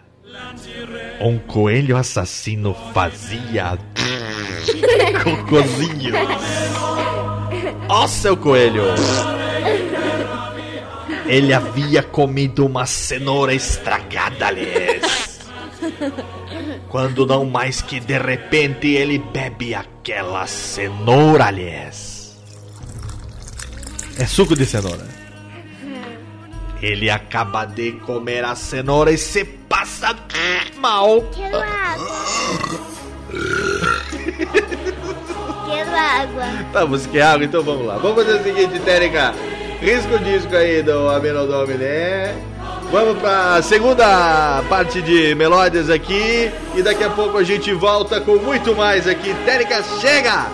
um coelho assassino fazia (laughs) Cocôzinho. Ó, seu coelho. Ele havia comido uma cenoura estragada, aliás. Quando não mais que de repente ele bebe aquela cenoura, aliás. É suco de cenoura. Ele acaba de comer a cenoura e se passa mal. Quero água. Quero água. Tá, você quer água? Então vamos lá. Vamos fazer o seguinte, Térica. Risca o disco aí do Amenodome, né? Vamos pra segunda parte de melódias aqui. E daqui a pouco a gente volta com muito mais aqui. Térica, chega!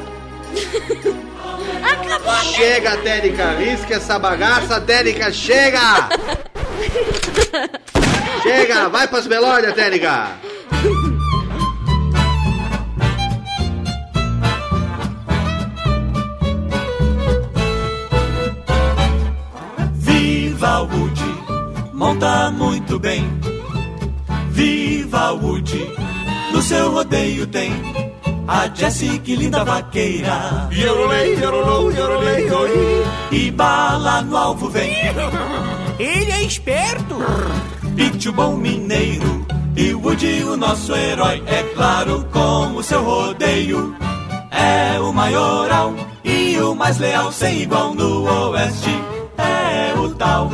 (laughs) Acabou! Chega, Térica! Risca essa bagaça, Térica, chega! (laughs) chega! Vai pras melódias, Térica! Viva o Woody, monta muito bem. Viva o Woody, no seu rodeio tem a Jessie, que linda vaqueira. Yorolei, yorolou, yorolei, oi. E bala no alvo vem. Ele é esperto. Pitch o bom mineiro. E Woody, o nosso herói, é claro, com o seu rodeio. É o maioral e o mais leal, sem igual no oeste. É o tal.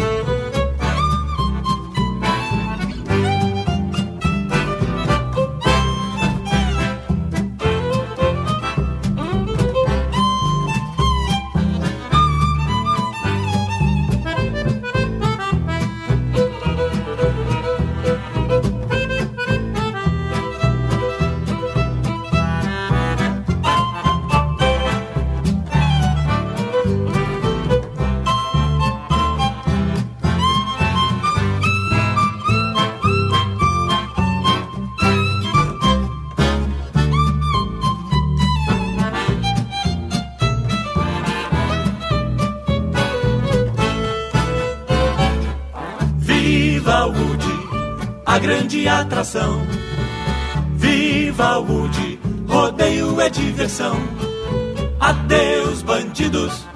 Atração. Viva o Woody, rodeio é diversão. Adeus, bandidos.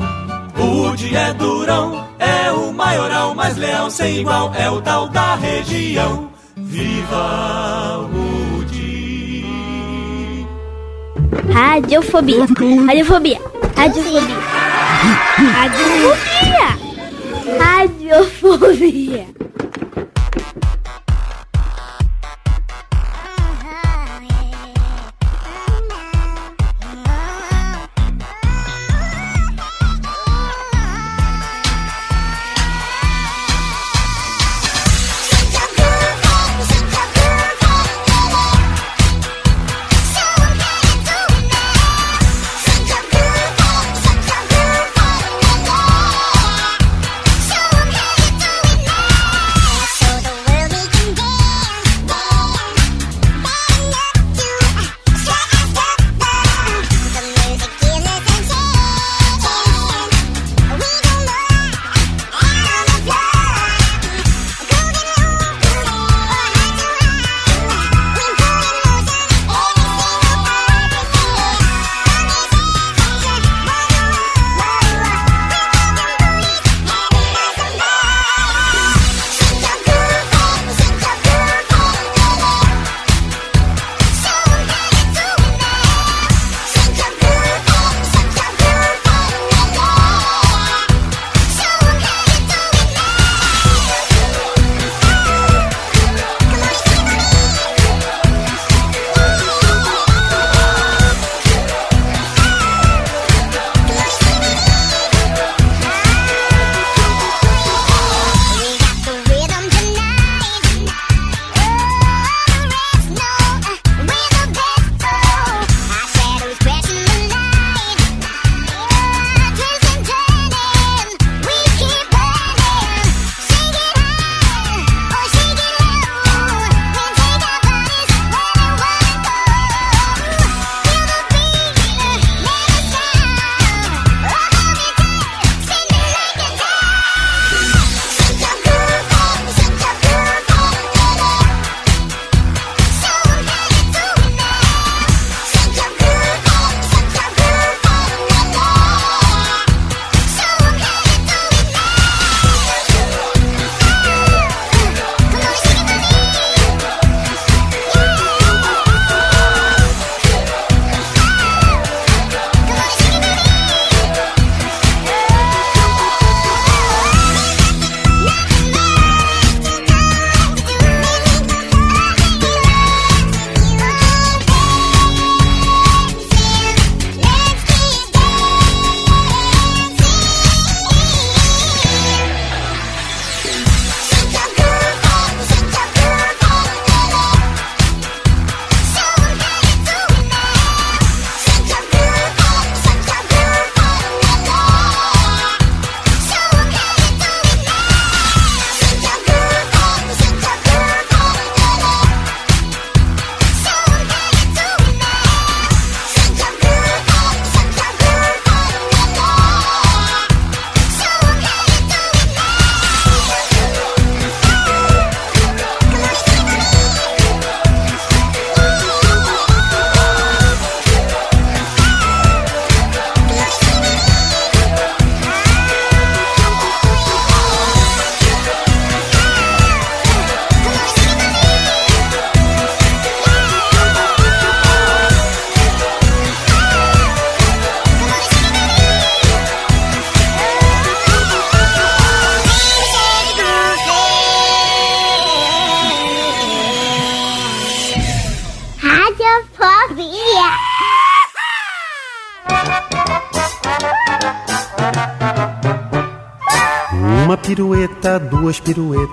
O Woody é durão, é o maioral mais leal, sem igual, é o tal da região. Viva Woody. Radiofobia. Radiofobia. Radiofobia. Radiofobia. Radiofobia.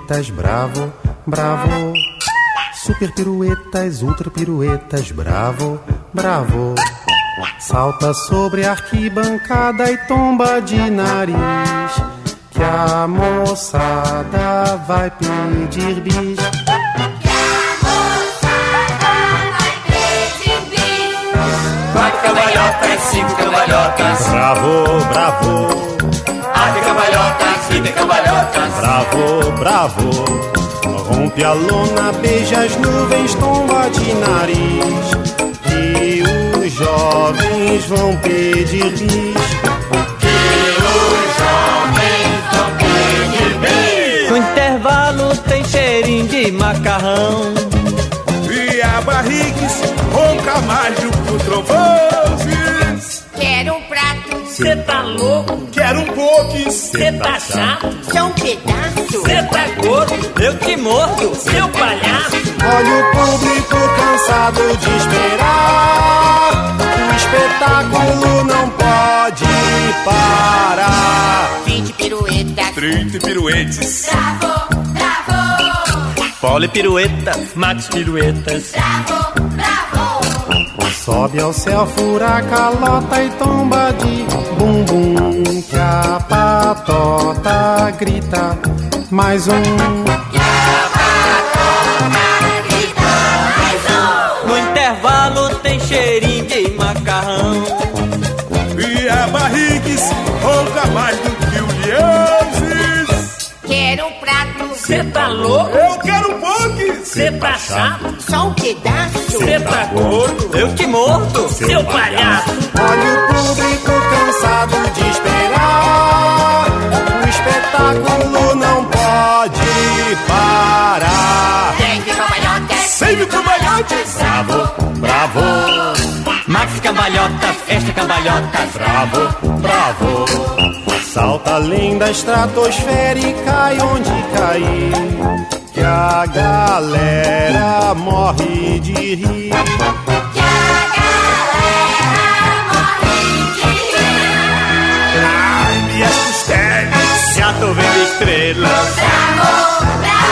Piruetas, bravo, bravo. Super piruetas, ultra piruetas, bravo, bravo. Salta sobre a arquibancada e tomba de nariz. Que a moçada vai pedir bis. Quatro cambalhotas, cinco cambalhotas. Bravo, bravo. Ave cambalhotas, vinte cambalhotas. Bravo, bravo. Rompe a lona, beija as nuvens, tomba de nariz. E os jovens vão pedir bis. No intervalo tem cheirinho de macarrão. E a barrigues, ronca mais do que o trovões. Quero um prato. Cê tá louco? Quero um pouco. Cê tá chato? Só um pedaço. Cê tá gordo? Eu te mordo, seu palhaço. Olha o público cansado de esperar. O espetáculo não pode parar. 20 piruetas. 30 piruetes. Bravo, bravo. Pole pirueta, Max piruetas. Bravo, bravo. Sobe ao céu, fura a calota e tomba de bumbum. Que a patota grita. Mais um. No intervalo tem cheirinho de macarrão. E a barrigues, ronca mais do que o Lianzes. Quero um prato. Cê tá louco? Eu quero um. Cê tá chato? Só um pedaço. Cê tá gordo? Eu te mordo, Seu palhaço. Olha o público cansado de esperar. O espetáculo não pode parar. 10 cambalhotas. Sem cambalhotes. Bravo, bravo, Max cambalhota, esta cambalhota. bravo, bravo. Salta além da estratosfera e cai onde cair. Que a galera morre de rir. Ai, minhas costelas. Já tô vendo estrelas. Ai,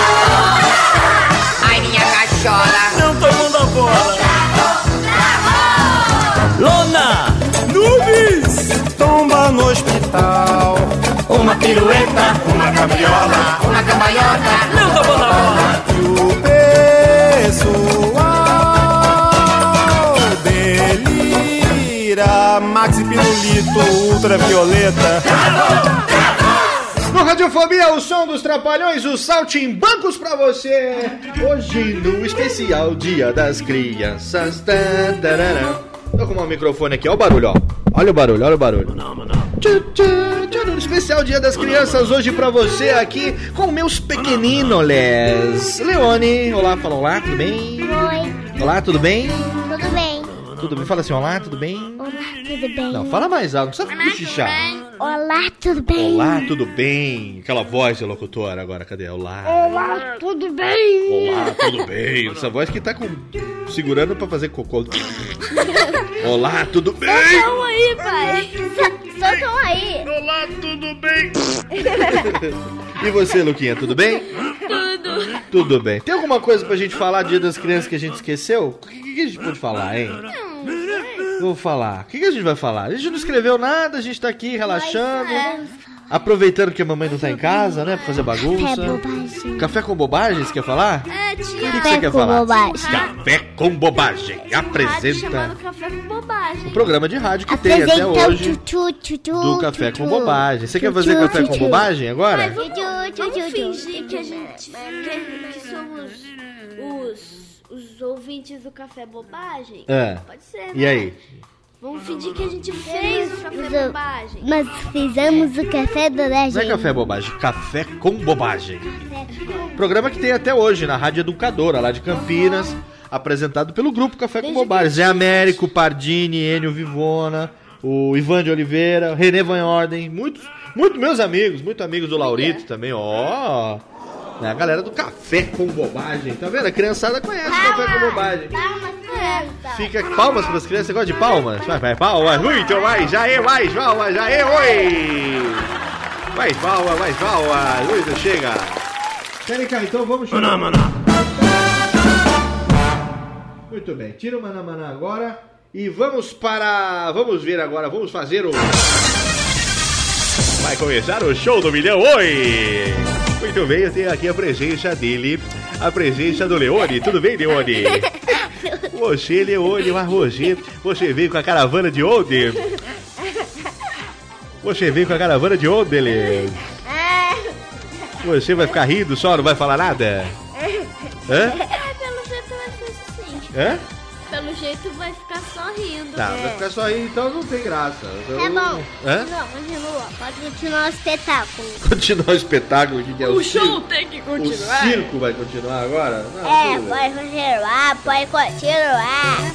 pirueta, Uma cabriola. Uma cambalhota. não tô mundo a bola. E o pessoal delira. Maxi Pirulito Ultravioleta. No Radiofobia, o som dos trapalhões, o saltimbancos pra você. Hoje no especial Dia das Crianças. Tarará. Tô com o microfone aqui, ó o barulho, ó. Olha o barulho, olha o barulho. Não, não, especial Dia das Crianças, hoje pra você aqui com meus pequeninoles. Leone, olá, fala olá, tudo bem? Oi, Olá, tudo bem? tudo bem? Tudo bem? Fala assim, olá, tudo bem? Olá, tudo bem? Não, fala mais alto, não precisa cochichar. Olá, tudo bem? Olá, tudo bem? Aquela voz de locutora agora, cadê? Olá. Olá, tudo bem? Olá, tudo bem? Essa voz que tá com... segurando pra fazer cocô. Olá, tudo bem? Então aí, pai. Só tão aí. Olá, tudo bem? E você, Luquinha, tudo bem? Tudo. Tudo bem. Tem alguma coisa pra gente falar Dia das Crianças que a gente esqueceu? O que, que a gente pode falar, hein? Vou falar. O que, que a gente vai falar? A gente não escreveu nada, a gente tá aqui relaxando. Aproveitando que a mamãe não tá em casa, né? Pra fazer bagunça. Café bobagem. Café com bobagem, você quer falar? É, O que, que Café você quer com falar? bobagem. Café com bobagem. Apresenta Café com Bobagem. o programa de rádio que tem até hoje o tchu, tchu, tchu, do Café com bobagem. Você quer fazer café com bobagem agora? Vamos, fingir que a gente que somos os, os ouvintes do Café Bobagem? É. Pode ser, E né? aí? Vamos fingir que a gente fez o Café Bobagem. Mas fizemos o café do Não é café bobagem, café com bobagem. Programa que tem até hoje na Rádio Educadora, lá de Campinas, apresentado pelo grupo Café com Bobagem. Zé Américo, Pardini, Enio Vivona, o Ivan de Oliveira, o René Van Orden, muitos, muitos meus amigos, muitos amigos do Laurito também, ó. Né, a galera do Café com Bobagem, tá vendo? A criançada conhece o Café com Bobagem. Palmas, É, criança. Fica palmas para as crianças. Você gosta de palmas? Vai, vai, palmas. Muito mais. Já é, mais palmas. Já é, oi. Mais palmas, mais palmas. Muito, chega. Peraí, cá, então vamos chamar. Muito bem. Tira o Manamaná agora. E vamos para... Vamos ver agora. Vamos fazer o... Vai começar o show do milhão. Oi! Muito bem, eu tenho aqui a presença dele. A presença do Leone. Tudo bem, Leone? (laughs) Você, Leone, mas você, você veio com a caravana de onde? Você veio com a caravana de onde, Leone? Você vai ficar rindo só, não vai falar nada? Hã? É, vai ser assim. Hã? Pelo jeito vai ficar só rindo. Tá, vai ficar só aí, então não tem graça. Então- É bom. Hã? Não, continua. Pode continuar o espetáculo. (laughs) Continuar o espetáculo, o que, que é o, O show circo? tem que O continuar. circo vai continuar agora? Não, É, pode continuar, pode continuar.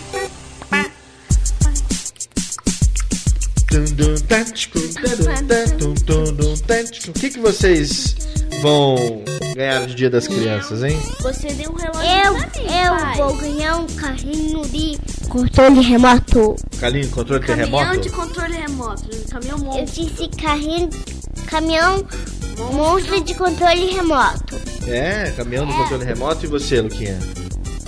O que, que vocês vão ganhar de Dia das Crianças, hein? Você deu um relógio Eu, pra mim, eu pai. vou ganhar um carrinho de controle remoto. Calinho, controle Caminhão terremoto? de controle remoto. Caminhão Eu monstro. disse carrinho, caminhão monstro de controle remoto. É, caminhão do controle remoto. E você, Luquinha?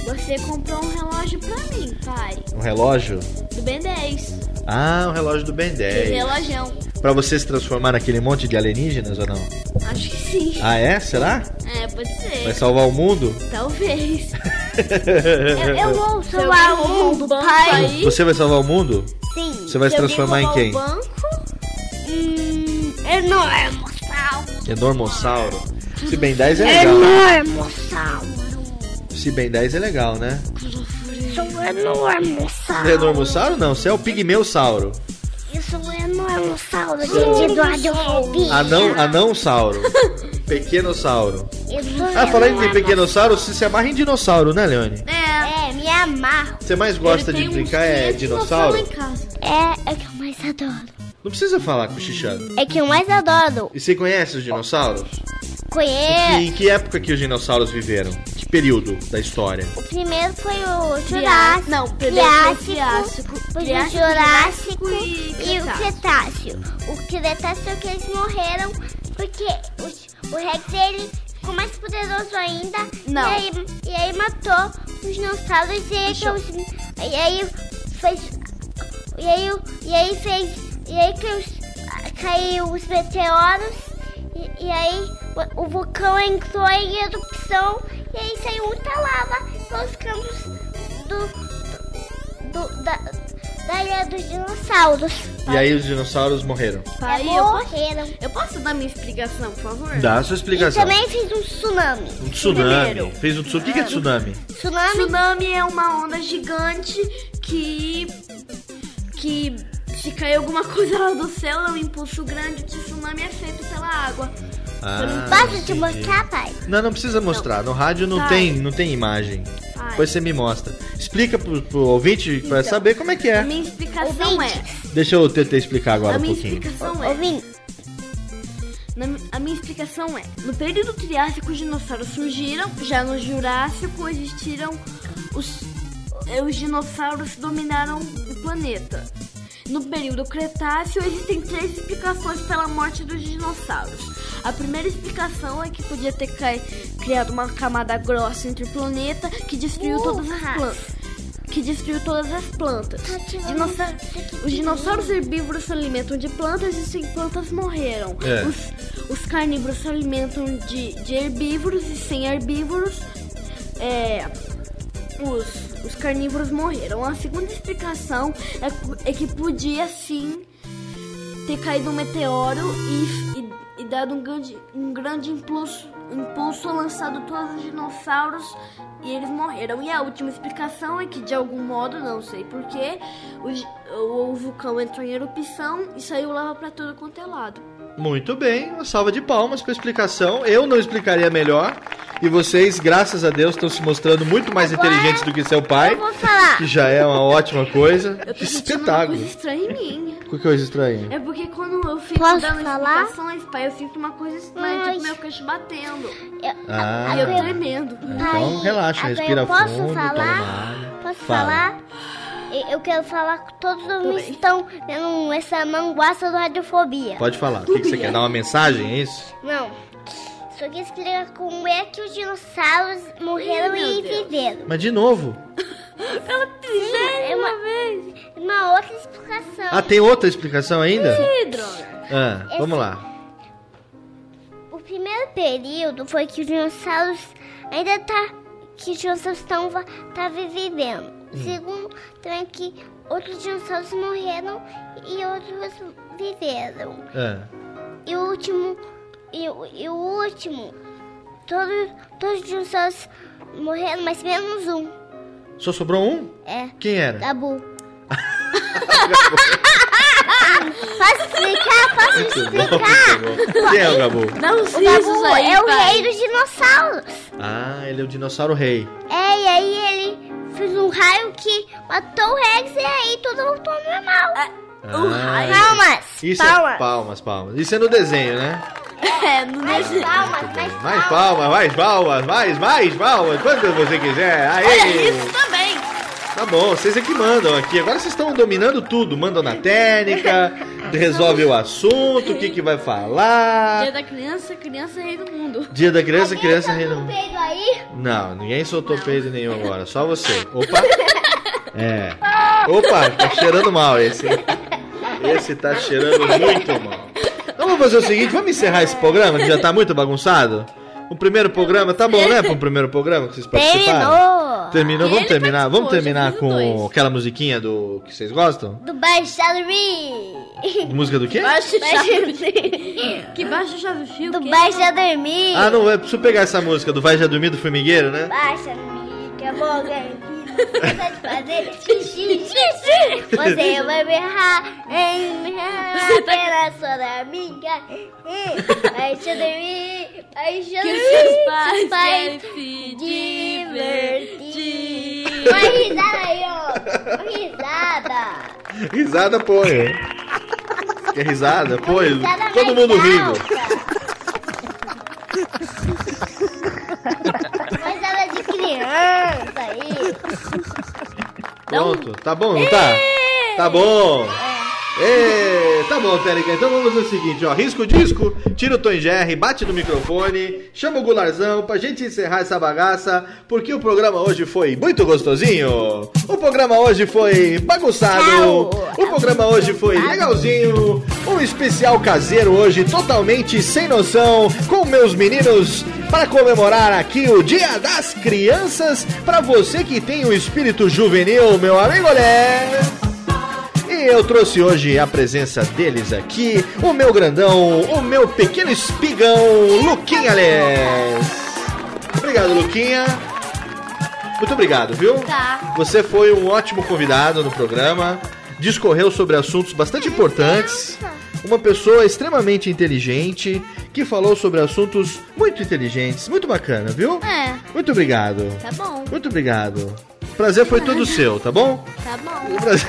Você comprou um relógio pra mim, pai. Um relógio? Do Ben 10. Ah, um relógio do Ben Que 10. relógio. Pra você se transformar naquele monte de alienígenas ou não? Acho que sim. Ah, é? Será? É, pode ser. Vai salvar o mundo? Talvez. (laughs) Eu, eu vou Se salvar alguém o mundo, um pai. Você vai salvar o mundo? Sim. Você vai se transformar em quem? o banco, Hum, enormossauro. Enormossauro. Se Ben 10 é legal. Enormossauro. Se Ben 10 é legal, né? Sou enormossauro. Enormossauro não, você é o pigmeusauro. Eu sou enormossauro, gente do radiofobia. Anão, anãosauro. Pequenossauro. Sou Ah, falando em pequenossauro, você se amarra em dinossauro, né, Leone? É, me amarro. Você mais gosta de brincar é dinossauro? É, é que eu mais adoro. Não precisa falar com o Xixano. É que eu mais adoro. E você conhece os dinossauros? E Conheço. em que época que os dinossauros viveram? Que período da história? O primeiro foi o. Jurássico. Não, primeiro foi o Triássico. Triássico. Foi o Triássico, Jurássico Jurássico e e o Cretáceo. O Cretáceo é que eles morreram porque o, o Rex ele ficou mais poderoso ainda. Não. E aí, e aí matou os dinossauros e aí, os, e aí fez. E aí, e aí fez. E aí que os, caiu os meteoros. E, e aí o, o vulcão entrou em erupção. E aí saiu muita lava pelos campos do, do, da, da ilha dos dinossauros. E aí os dinossauros morreram. Pai, É, eu, morreram. posso, eu posso dar minha explicação, por favor? Dá a sua E explicação. também fiz um tsunami. Um tsunami. Primeiro. Fez um tsunami. O que, que é tsunami? Tsunami, Tsunami é uma onda gigante que. que se cair alguma coisa lá do céu, é um impulso grande. O tsunami é feito pela água. Ah, posso te mostrar, pai? Não, não precisa mostrar. No rádio não tem, não tem imagem. Vai. Depois você me mostra. Explica pro, pro ouvinte pra Então, saber como é que é. A minha explicação é. Deixa eu tentar explicar agora A um minha pouquinho. explicação é. Ouvinte, Na mi- a minha explicação é: no período Triássico, os dinossauros surgiram, já no Jurássico existiram os, eh, os dinossauros dominaram o planeta. No período Cretáceo, existem três explicações pela morte dos dinossauros. A primeira explicação é que podia ter criado uma camada grossa entre o planeta que destruiu todas as plantas. Que destruiu todas as plantas. Dinossa- Os dinossauros herbívoros se alimentam de plantas e sem plantas morreram. É. Os, os carnívoros se alimentam de, de herbívoros e sem herbívoros. É, os, os carnívoros morreram. A segunda explicação é, é que podia sim ter caído um meteoro e, e, e dado um grande, um grande impulso, impulso lançado todos os dinossauros e eles morreram. E a última explicação é que de algum modo, não sei porquê, o, o, o vulcão entrou em erupção e saiu lava pra todo quanto é lado. Muito bem, uma salva de palmas com a explicação. Eu não explicaria melhor. E vocês, graças a Deus, estão se mostrando muito mais inteligentes do que seu pai. Eu vou falar. Que já é uma ótima coisa. Eu tô Que sentindo uma espetáculo. coisa estranha em mim. Que coisa estranha. É porque quando eu fico Posso dando falar? explicações, pai, eu sinto uma coisa estranha, Ai. tipo meu queixo batendo. Ah. E eu tremendo. Então relaxa, Agora respira eu posso fundo, falar? uma água. Posso Fala. falar? Eu quero falar que todos homens estão vendo essa manguaça do Radiofobia. Pode falar. O que, que você quer? Dar uma mensagem, é isso? Não. Só que explica como é que os dinossauros morreram Ih, e viveram. Mas de novo. Pela é uma vez. Uma outra explicação. Ah, tem outra explicação ainda? Sim, droga. Ah, vamos lá. O primeiro período foi que os dinossauros ainda tá que os dinossauros estão tá vivendo. O segundo também que outros dinossauros morreram e outros viveram. Ah. E o último e, o- e o último todos todos os dinossauros morreram, mas menos um. Só sobrou um? É. Quem era? Gabu. (laughs) Posso explicar? Posso Muito explicar? bom. Quem é o Gabu? Não O Gabu aí, é o pai. rei dos dinossauros. Ah, ele é o dinossauro rei. É, e aí ele fez um raio que matou o Rex e aí tudo voltou ao normal. Ah, Palmas! Isso palmas! é palmas, palmas. Isso é no desenho, né? (laughs) É, no Mais palmas, mais Mais palmas, mais palmas, mais, mais palmas. Quanto você quiser. Aê! Isso também. Tá bom, vocês é que mandam aqui. Agora vocês estão dominando tudo. Mandam na técnica, (laughs) resolve o assunto, o que, que vai falar. Dia da criança, criança é rei do mundo. Dia da criança, criança reina. Peido aí? Não, ninguém soltou peido nenhum agora, só você. (laughs) Opa! É. Opa, tá cheirando mal esse. hein? Esse tá cheirando muito mal. Então vamos fazer o seguinte, vamos encerrar esse programa que já tá muito bagunçado? O primeiro programa, tá bom, né? Para um primeiro programa que vocês participaram? Terminou! Terminou, vamos terminar, vamos terminar com dois. aquela musiquinha do que vocês gostam? Do Baixado Me! Música do quê? Baixa chave. que baixa chave fio. Do Baixa Dormir! Ah, não, é preciso pegar essa música do Vai Já Dormir do Formigueiro, né? Baixa me, que é Você vai fazer xixi, xixi. Você vai me errar, em me errar pela sua amiga. Baixa dormir, baixa Que dormir. seus pais Vai querem se divertir. Uma risada aí, ó. Uma risada. Risada põe. Quer risada? Põe. Risada Todo mundo alta. rindo. Uma risada de criança aí. Pronto, tá bom, não tá? Tá bom. Ê, tá bom, Térica. Então vamos fazer o seguinte, ó. Risca o disco, tira o Tom Jerry, bate no microfone, chama o Gularzão pra gente encerrar essa bagaça, porque o programa hoje foi muito gostosinho. O programa hoje foi bagunçado. O programa hoje foi legalzinho. Um especial caseiro hoje, totalmente sem noção, com meus meninos para comemorar aqui o Dia das Crianças. Pra você que tem o espírito juvenil, meu amigo Olé. E eu trouxe hoje a presença deles aqui, o meu grandão, o meu pequeno espigão, Luquinha Les. Obrigado, Luquinha. Muito obrigado, viu? Tá. Você foi um ótimo convidado no programa, discorreu sobre assuntos bastante importantes. Uma pessoa extremamente inteligente que falou sobre assuntos muito inteligentes, muito bacana, viu? É. Muito obrigado. Tá bom. Muito obrigado. O prazer foi todo seu, tá bom? Tá bom. Prazer-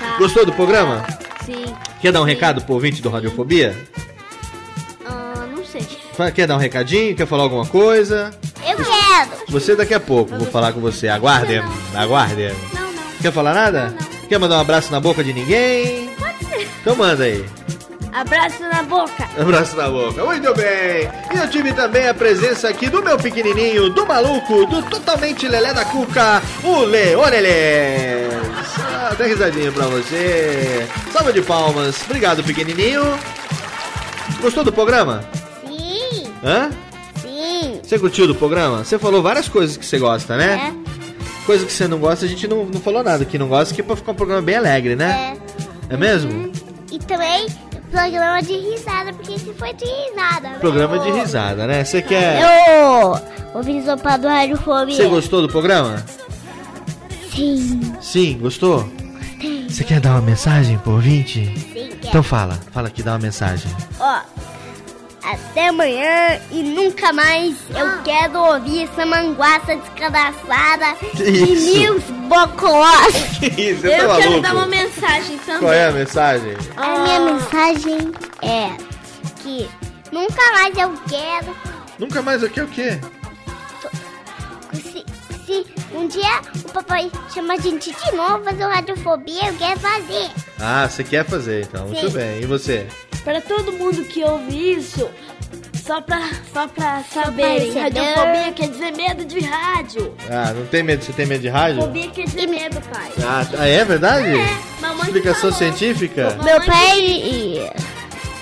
Tá. Gostou do programa? Sim. Quer dar um recado pro ouvinte do Radiofobia? Ah, não sei. Quer dar um recadinho? Quer falar alguma coisa? Eu quero. Você daqui a pouco, vou falar com você. Aguarde, aguarde. Quer falar nada? Quer mandar um abraço na boca de ninguém? Pode ser. Então manda aí. Abraço na boca. Abraço na boca. Muito bem. E eu tive também a presença aqui do meu pequenininho, do maluco, do totalmente lelé da cuca, o Leoneles. Ah, até risadinha pra você. Salva de palmas. Obrigado, pequenininho. Gostou do programa? Sim, Hã? sim. Você curtiu do programa? Você falou várias coisas que você gosta, né? É. Coisa que você não gosta, a gente não, não falou nada que não gosta, que é pra ficar um programa bem alegre, né? É, mesmo? E também programa de risada, porque esse foi de risada. né? Programa de risada, né? Você quer. Eu ouvi do Radiofobia. Você gostou do programa? Sim. Sim, gostou? Você quer dar uma mensagem pro ouvinte? Sim, Então fala, fala aqui, dá uma mensagem. Ó, até amanhã e nunca mais eu quero ouvir essa manguaça descadaçada e isso? bocós. (laughs) Que isso, você Eu tá quero maluco? dar uma mensagem também. Qual é a mensagem? A minha mensagem é que nunca mais eu quero. Nunca mais aqui é o quê? Se, se um dia o papai chamar a gente de novo fazer o radiofobia, eu quero fazer. Ah, você quer fazer então, muito Sim. bem. E você? Pra todo mundo que ouve isso, só pra, só pra saberem, saber. radiofobia quer dizer medo de rádio. Ah, não tem medo? Você tem medo de rádio? Fobia quer dizer medo, pai. Ah, ah, é verdade? Mamãe Explicação científica? Meu pai.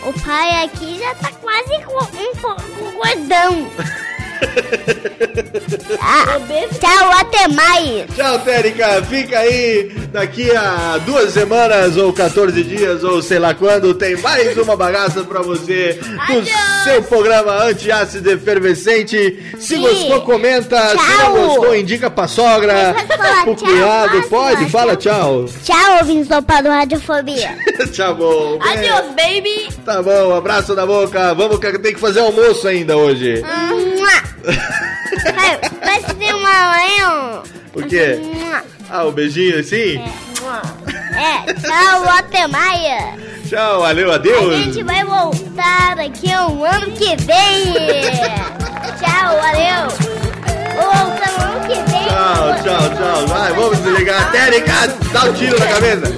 O pai aqui já tá quase com um pouco gordão. (laughs) ah, tchau, até mais. Tchau, Térica. Fica aí. Daqui a duas semanas ou 14 dias ou sei lá quando tem mais uma bagaça pra você no seu programa antiácido efervescente. Se Sim. gostou, comenta. Se não Tchau. gostou, indica pra sogra, pro tchau, cunhado. Pode, falar fala tchau. Tchau, ouvintes do Pado Radiofobia. (laughs) tchau, bom. Adeus, baby. Tá bom, abraço na boca. Vamos que tem que fazer almoço ainda hoje. vai, vai ser uma. O quê? Ah, um beijinho assim? É, tchau, até mais. Tchau, valeu, A adeus. gente vai voltar daqui a um ano que vem. tchau, valeu. Voltamos ano que vem. Tchau, tchau, tchau. Vai, vamos desligar. Térica, dá um tiro na cabeça.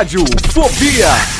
Rádio Fobia.